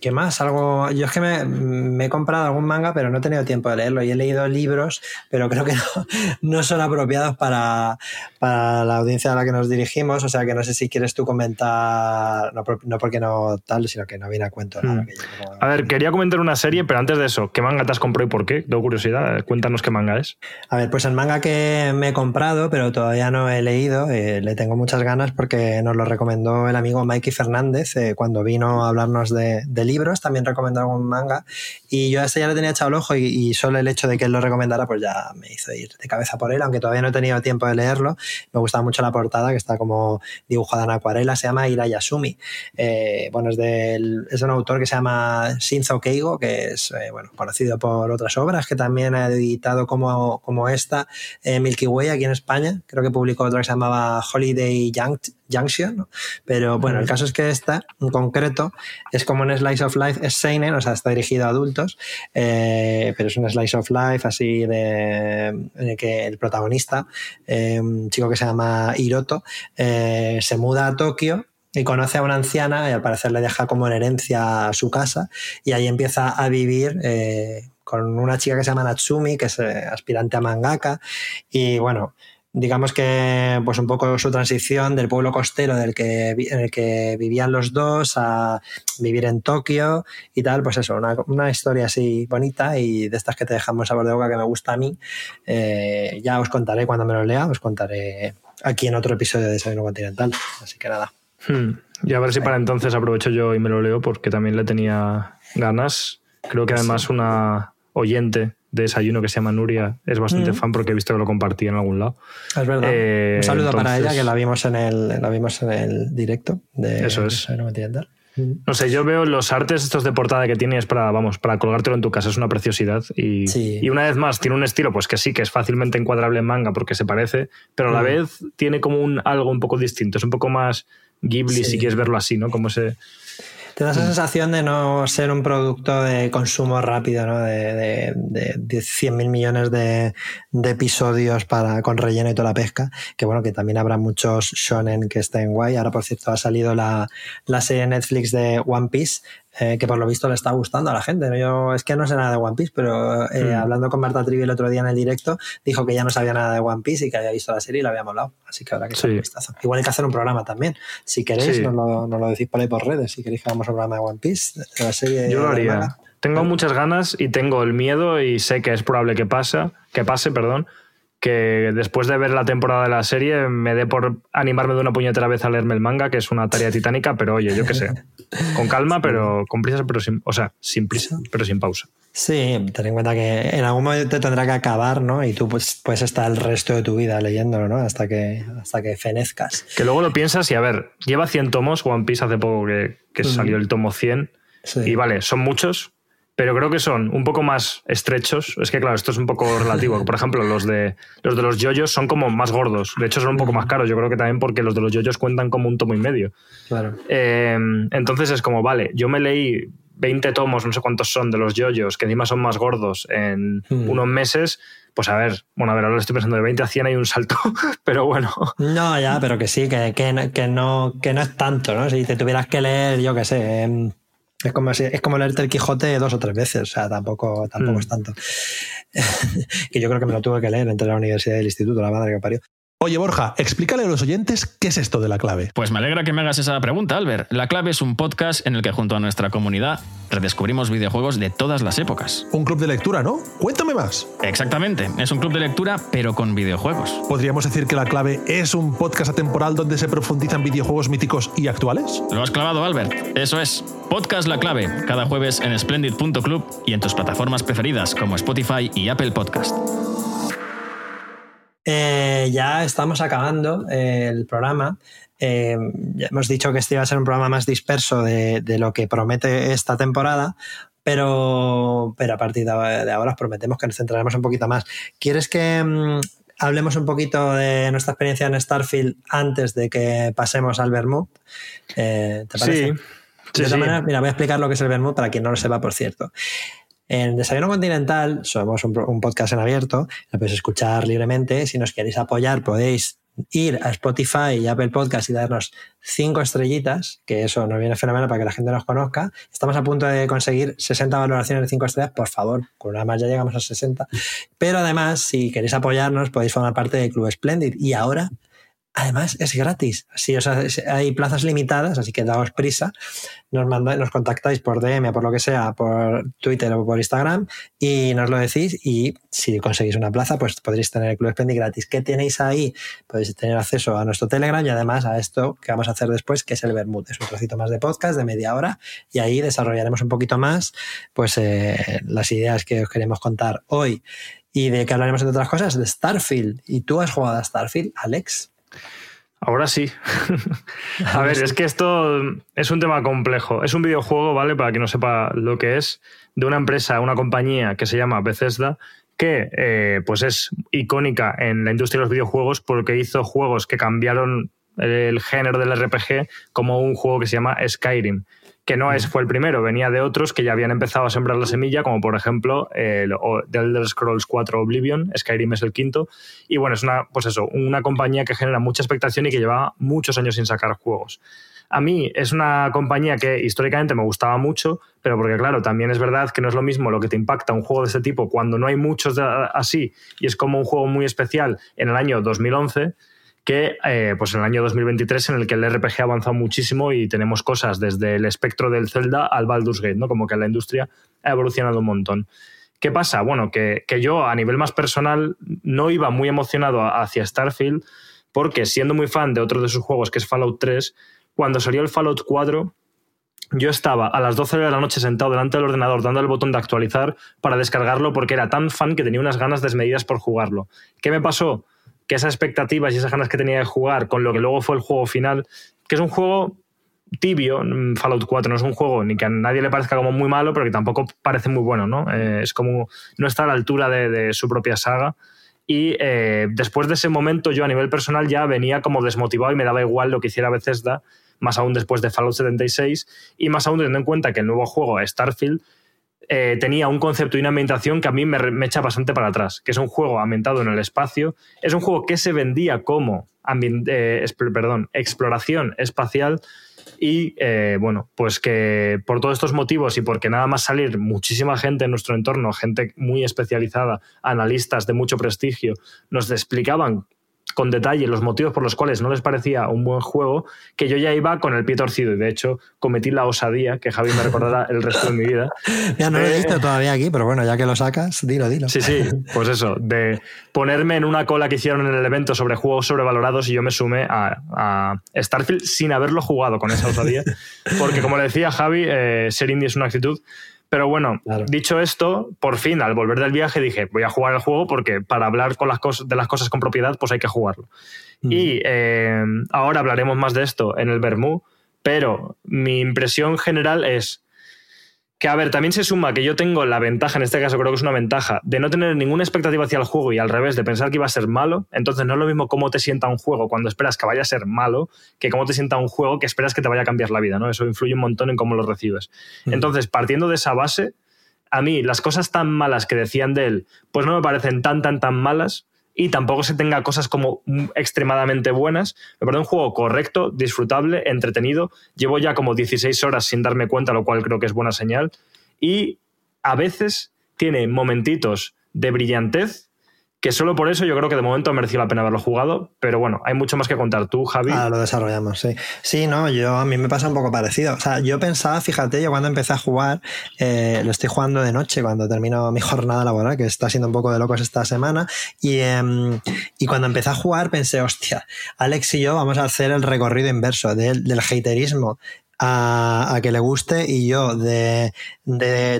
¿Qué más? Algo. Yo es que me, me he comprado algún manga, pero no he tenido tiempo de leerlo. Y he leído libros, pero creo que no, no son apropiados para, para la audiencia a la que nos dirigimos. O sea que no sé si quieres tú comentar. No, no porque no tal, sino que no viene a cuento nada. Mm. que yo no- A ver, quería comentar una serie, pero antes de eso, ¿qué manga te has comprado y por qué? Tengo curiosidad, cuéntanos qué manga es. A ver, pues el manga que me he comprado, pero todavía no he leído, eh, le tengo muchas ganas porque nos lo recomendó el amigo Mikey Fernández eh, cuando vino a hablarnos de, libros, también recomendó algún manga y yo a este ya le tenía echado el ojo y, solo el hecho de que él lo recomendara pues ya me hizo ir de cabeza por él, aunque todavía no he tenido tiempo de leerlo. Me gustaba mucho la portada que está como dibujada en acuarela, se llama Irayasumi. Eh, bueno, es, del, es un autor que se llama Shinzo Keigo, que es eh, bueno, conocido por otras obras, que también ha editado como, como esta eh, Milky Way aquí en España. Creo que publicó otra que se llamaba Holiday Junct- Junction, ¿no? pero bueno, el caso es que esta en concreto es como un slice of life, es seinen, o sea, está dirigido a adultos, eh, pero es un slice of life así de en el que el protagonista, eh, un chico que se llama Hiroto, eh, se muda a Tokio y conoce a una anciana y al parecer le deja como en herencia su casa y ahí empieza a vivir eh, con una chica que se llama Natsumi, que es eh, aspirante a mangaka y bueno, digamos que pues un poco su transición del pueblo costero del que, en el que vivían los dos a vivir en Tokio y tal, pues eso, una, una historia así bonita y de estas que te buen sabor de boca que me gusta a mí. Eh, ya os contaré cuando me lo lea, os contaré aquí en otro episodio de Desayuno Continental. Así que nada. Hmm, Y a ver si para entonces aprovecho yo y me lo leo porque también le tenía ganas. Creo que además una oyente de desayuno que se llama Nuria es bastante Mm. fan porque he visto que lo compartía en algún lado. Es verdad. Eh, un saludo para ella que la vimos en el, la vimos en el directo de Eso es. Continental. No sé, yo veo los artes estos de portada que tiene es para, vamos, para colgártelo en tu casa, es una preciosidad. Y, Sí. y una vez más, tiene un estilo, pues que sí, que es fácilmente encuadrable en manga porque se parece, pero a la Mm. vez tiene como un algo un poco distinto, es un poco más Ghibli, Sí. si quieres verlo así, ¿no? Como ese. Te da esa sensación de no ser un producto de consumo rápido, ¿no? De, de, de, de 100.000 millones de, de episodios para, con relleno y toda la pesca. Que bueno, que también habrá muchos shonen que estén guay. Ahora, por cierto, ha salido la, la serie Netflix de One Piece, eh, que por lo visto le está gustando a la gente. Yo es que no sé nada de One Piece, pero eh, Mm. hablando con Marta Trivi el otro día en el directo, dijo que ya no sabía nada de One Piece y que había visto la serie y la había molado. Así que habrá que Sí. un vistazo. Igual hay que hacer un programa también. Si queréis, Sí. nos, lo, nos lo decís por ahí por redes. Si queréis que hagamos un programa de One Piece, de la serie. Yo lo haría. Tengo muchas ganas y tengo el miedo y sé que es probable que pasa, que pase, perdón, que después de ver la temporada de la serie me dé por animarme de una puñetera vez a leerme el manga, que es una tarea titánica, pero oye, yo qué sé, con calma, pero con prisa, pero sin, o sea, sin prisa, pero sin pausa. Sí, ten en cuenta que en algún momento te tendrá que acabar, ¿no? Y tú pues, puedes estar el resto de tu vida leyéndolo, ¿no? Hasta que, hasta que fenezcas. Que luego lo piensas y a ver, lleva 100 tomos, One Piece hace poco que, que salió el tomo 100, Sí. y vale, son muchos, pero creo que son un poco más estrechos. Es que claro, esto es un poco relativo. Por ejemplo, los de los de los yoyos son como más gordos. De hecho, son un poco más caros. Yo creo que también porque los de los yoyos cuentan como un tomo y medio. Claro. Eh, entonces es como, vale, yo me leí 20 tomos, no sé cuántos son, de los yoyos, que encima son más gordos en Mm. unos meses. Pues a ver, bueno, a ver, ahora estoy pensando de 20 a 100 hay un salto, pero bueno. No, ya, pero que sí, que, que, no- que no, que no es tanto, ¿no? Si te tuvieras que leer, yo qué sé, em, es como, es como leerte el Quijote dos o tres veces, o sea, tampoco, tampoco Mm. es tanto. que yo creo que me lo tuve que leer entre la universidad y el instituto, la madre que parió. Oye, Borja, explícale a los oyentes qué es esto de la clave. Pues me alegra que me hagas esa pregunta, Albert. La clave es un podcast en el que junto a nuestra comunidad redescubrimos videojuegos de todas las épocas. Un club de lectura, ¿no? Cuéntame más. Exactamente, es un club de lectura pero con videojuegos. ¿Podríamos decir que la clave es un podcast atemporal donde se profundizan videojuegos míticos y actuales? Lo has clavado, Albert. Eso es. Podcast La Clave, cada jueves en splendid.club y en tus plataformas preferidas como Spotify y Apple Podcast. Eh, ya estamos acabando eh, el programa. Eh, ya hemos dicho que este iba a ser un programa más disperso de, de lo que promete esta temporada, pero, pero a partir de ahora os prometemos que nos centraremos un poquito más. ¿Quieres que mm, hablemos un poquito de nuestra experiencia en Starfield antes de que pasemos al Vermouth? ¿Te parece? Sí. Sí, de esa sí. manera, mira, voy a explicar lo que es el Vermouth para quien no lo sepa, por cierto. En Desayuno Continental somos un, podcast en abierto, lo podéis escuchar libremente. Si nos queréis apoyar, podéis ir a Spotify y Apple Podcast y darnos cinco estrellitas, que eso nos viene fenomenal para que la gente nos conozca. Estamos a punto de conseguir 60 valoraciones de cinco estrellas, por favor, con una más ya llegamos a 60. Pero además, si queréis apoyarnos, podéis formar parte del Club Splendid. Y ahora, además, es gratis. Sí, o sea, hay plazas limitadas, así que daos prisa. Nos, nos contactáis por DM por lo que sea, por Twitter o por Instagram, y nos lo decís. Y si conseguís una plaza, pues podréis tener el Club Splendid gratis. ¿Qué tenéis ahí? Podéis tener acceso a nuestro Telegram y además a esto que vamos a hacer después, que es el Bermud. Es un trocito más de podcast de media hora, y ahí desarrollaremos un poquito más pues eh, las ideas que os queremos contar hoy. Y de que hablaremos, entre otras cosas, de Starfield. ¿Y tú has jugado a Starfield, Alex? Ahora sí. A ver, es que esto es un tema complejo. Es un videojuego, ¿vale? Para quien no sepa lo que es, de una empresa, una compañía que se llama Bethesda, que eh, pues es icónica en la industria de los videojuegos porque hizo juegos que cambiaron el género del RPG como un juego que se llama Skyrim que no es, fue el primero, venía de otros que ya habían empezado a sembrar la semilla, como por ejemplo el The Elder Scrolls 4 Oblivion, Skyrim es el quinto, y bueno, es una, pues eso, una compañía que genera mucha expectación y que lleva muchos años sin sacar juegos. A mí es una compañía que históricamente me gustaba mucho, pero porque claro, también es verdad que no es lo mismo lo que te impacta un juego de este tipo cuando no hay muchos de- así y es como un juego muy especial en el año 2011 que eh, pues en el año 2023 en el que el RPG ha avanzado muchísimo y tenemos cosas desde el espectro del Zelda al Baldur's Gate, ¿no? Como que la industria ha evolucionado un montón. ¿Qué pasa? Bueno, que, que yo a nivel más personal no iba muy emocionado hacia Starfield porque siendo muy fan de otro de sus juegos que es Fallout 3, cuando salió el Fallout 4 yo estaba a las 12 de la noche sentado delante del ordenador dando el botón de actualizar para descargarlo porque era tan fan que tenía unas ganas desmedidas por jugarlo. ¿Qué me pasó? Que esas expectativas y esas ganas que tenía de jugar con lo que luego fue el juego final, que es un juego tibio, mm, Fallout 4 no es un juego ni que a nadie le parezca como muy malo, pero que tampoco parece muy bueno, ¿no? Eh, es como, no está a la altura de, su propia saga. Y eh, después de ese momento yo a nivel personal ya venía como desmotivado y me daba igual lo que hiciera Bethesda, más aún después de Fallout 76 y más aún teniendo en cuenta que el nuevo juego, Starfield, eh, tenía un concepto y una ambientación que a mí me, echa bastante para atrás, que es un juego ambientado en el espacio, es un juego que se vendía como eh, perdón, exploración espacial y eh, bueno, pues que por todos estos motivos y porque nada más salir muchísima gente en nuestro entorno, gente muy especializada, analistas de mucho prestigio, nos explicaban con detalle los motivos por los cuales no les parecía un buen juego, que yo ya iba con el pie torcido y de hecho cometí la osadía, que Javi me recordará el resto de mi vida. Ya no lo he visto todavía aquí, pero bueno, ya que lo sacas, dilo, dilo. Sí, sí, pues eso, de ponerme en una cola que hicieron en el evento sobre juegos sobrevalorados y yo me sumé a, a Starfield sin haberlo jugado con esa osadía. Porque como le decía Javi, eh, ser indie es una actitud. Pero bueno, dicho esto, por fin, al volver del viaje dije, voy a jugar el juego porque para hablar con las cosas, de las cosas con propiedad, pues hay que jugarlo. Y eh, ahora hablaremos más de esto en el Bermú, pero mi impresión general es que, a ver, también se suma que yo tengo la ventaja, en este caso creo que es una ventaja, de no tener ninguna expectativa hacia el juego y al revés, de pensar que iba a ser malo. Entonces no es lo mismo cómo te sienta un juego cuando esperas que vaya a ser malo que cómo te sienta un juego que esperas que te vaya a cambiar la vida, ¿no? Eso influye un montón en cómo lo recibes. Entonces, partiendo de esa base, a mí las cosas tan malas que decían de él, pues no me parecen tan, tan, tan malas y tampoco se tenga cosas como mm, extremadamente buenas. Me parece un juego correcto, disfrutable, entretenido. Llevo ya como 16 horas sin darme cuenta, lo cual creo que es buena señal. Y a veces tiene momentitos de brillantez que solo por eso yo creo que de momento ha merecido la pena haberlo jugado, pero bueno, hay mucho más que contar tú, Javi. Ah, lo desarrollamos, sí. Sí, no, yo a mí me pasa un poco parecido. O sea, yo pensaba, fíjate, yo cuando empecé a jugar, eh, lo estoy jugando de noche cuando termino mi jornada laboral, que está siendo un poco de locos esta semana, y, em, y cuando empecé a jugar pensé, hostia, Alex y yo vamos a hacer el recorrido inverso del, del haterismo a, que le guste y yo de,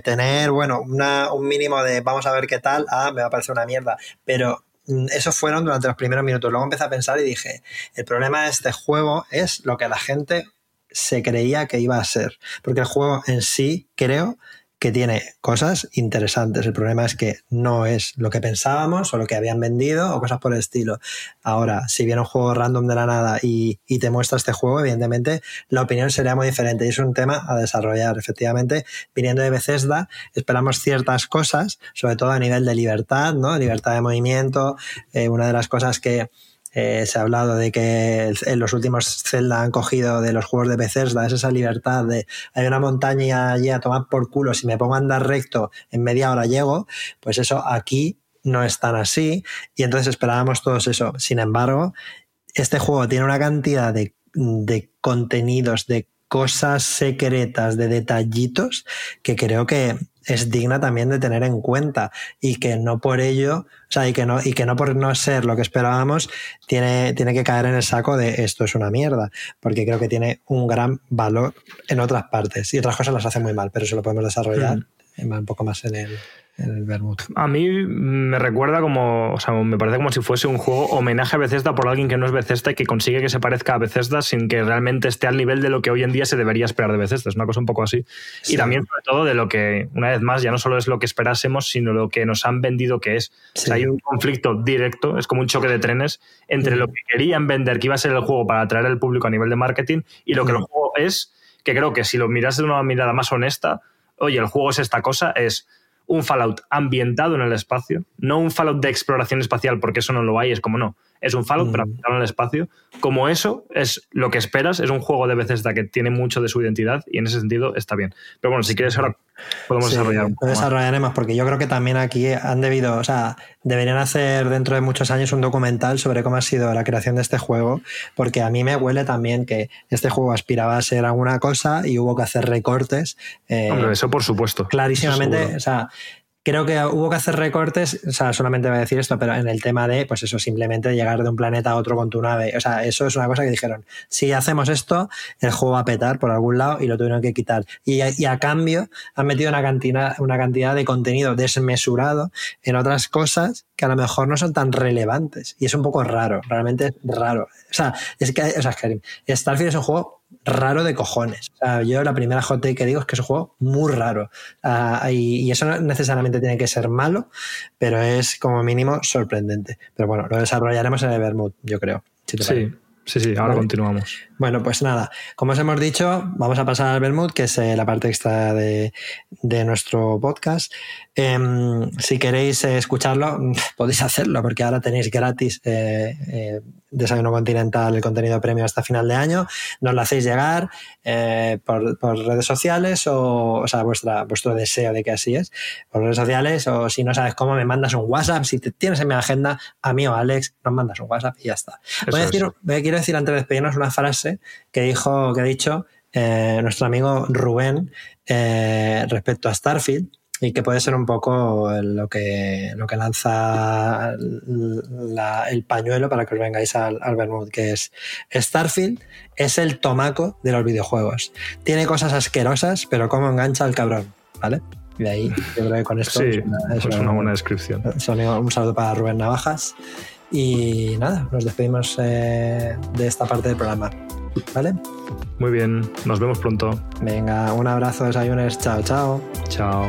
tener, bueno, un mínimo de vamos a ver qué tal, ah, me va a parecer una mierda, pero mm, eso fueron durante los primeros minutos. Luego empecé a pensar y dije, el problema de este juego es lo que la gente se creía que iba a ser, porque el juego en sí, creo, que tiene cosas interesantes. El problema es que no es lo que pensábamos o lo que habían vendido o cosas por el estilo. Ahora, si viene un juego random de la nada y, te muestra este juego, evidentemente la opinión sería muy diferente y es un tema a desarrollar. Efectivamente, viniendo de Bethesda, esperamos ciertas cosas, sobre todo a nivel de libertad, ¿no? Libertad de movimiento. Eh, una de las cosas que, eh, se ha hablado de que en los últimos Zelda han cogido de los juegos de Bethesda es esa libertad de hay una montaña allí a tomar por culo, si me pongo a andar recto en media hora llego, pues eso aquí no es tan así y entonces esperábamos todos eso. Sin embargo, este juego tiene una cantidad de, de contenidos, de cosas secretas, de detallitos que creo que es digna también de tener en cuenta y que no por ello, o sea, y que no, y que no por no ser lo que esperábamos, tiene, tiene que caer en el saco de esto es una mierda, porque creo que tiene un gran valor en otras partes y otras cosas las hace muy mal, pero eso lo podemos desarrollar mm. un poco más en el, el A mí me recuerda como, o sea, me parece como si fuese un juego homenaje a Bethesda por alguien que no es Bethesda y que consigue que se parezca a Bethesda sin que realmente esté al nivel de lo que hoy en día se debería esperar de Bethesda. Es una cosa un poco así. Y también, sobre todo, de lo que, una vez más, ya no solo es lo que esperásemos, sino lo que nos han vendido que es. O sea, hay un conflicto directo, es como un choque de trenes entre lo que querían vender, que iba a ser el juego para atraer al público a nivel de marketing, y lo que el juego es, que creo que si lo miras de una mirada más honesta, oye, el juego es esta cosa, es un Fallout ambientado en el espacio, no un Fallout de exploración espacial, porque eso no lo hay, es como no, es un Fallout, pero ambientado en el espacio. Como eso es lo que esperas, es un juego de Bethesda que tiene mucho de su identidad y en ese sentido está bien. Pero bueno, si quieres ahora podemos desarrollar un poco Desarrollaremos, porque yo creo que también aquí han debido, o sea, deberían hacer dentro de muchos años un documental sobre cómo ha sido la creación de este juego, porque a mí me huele también que este juego aspiraba a ser alguna cosa y hubo que hacer recortes. Eh, Hombre, eso por supuesto. Clarísimamente, o sea, Creo que hubo que hacer recortes, o sea, solamente voy a decir esto, pero en el tema de, pues eso, simplemente llegar de un planeta a otro con tu nave. O sea, eso es una cosa que dijeron, si hacemos esto, el juego va a petar por algún lado y lo tuvieron que quitar. Y, a cambio han metido una cantidad, una cantidad de contenido desmesurado en otras cosas que a lo mejor no son tan relevantes. Y es un poco raro, realmente es raro. O sea, es que, o sea, Starfield es un juego raro de cojones. O sea, yo la primera take que digo es que es un juego muy raro. Ah, y, eso no necesariamente tiene que ser malo, pero es como mínimo sorprendente. Pero bueno, lo desarrollaremos en el Vermouth, yo creo. sí, sí, sí, ahora continuamos. Bueno, pues nada, como os hemos dicho, vamos a pasar al Vermouth, que es eh, la parte extra de, de nuestro podcast. Em, si queréis eh, escucharlo, podéis hacerlo, porque ahora tenéis gratis eh, Desayuno Continental, el contenido premio hasta final de año. Nos lo hacéis llegar por, por, redes sociales o, o sea, vuestra, vuestro deseo de que así es, por redes sociales o si no sabes cómo, me mandas un WhatsApp. Si te tienes en mi agenda, a mí o a Alex, nos mandas un WhatsApp y ya está. Voy a, decir, quiero decir antes de despedirnos una frase que dijo, que ha dicho eh, nuestro amigo Rubén eh, respecto a Starfield y que puede ser un poco lo que, lo que lanza el pañuelo para que os vengáis al, al que es Starfield es el tomaco de los videojuegos. Tiene cosas asquerosas, pero cómo engancha al cabrón, ¿vale? Y de ahí, yo creo que con esto es, una, buena descripción. Un saludo para Rubén Navajas. Y nada, nos despedimos eh, de esta parte del programa. ¿Vale? Muy bien, nos vemos pronto. Venga, un abrazo, desayunes. Chao, chao. Chao.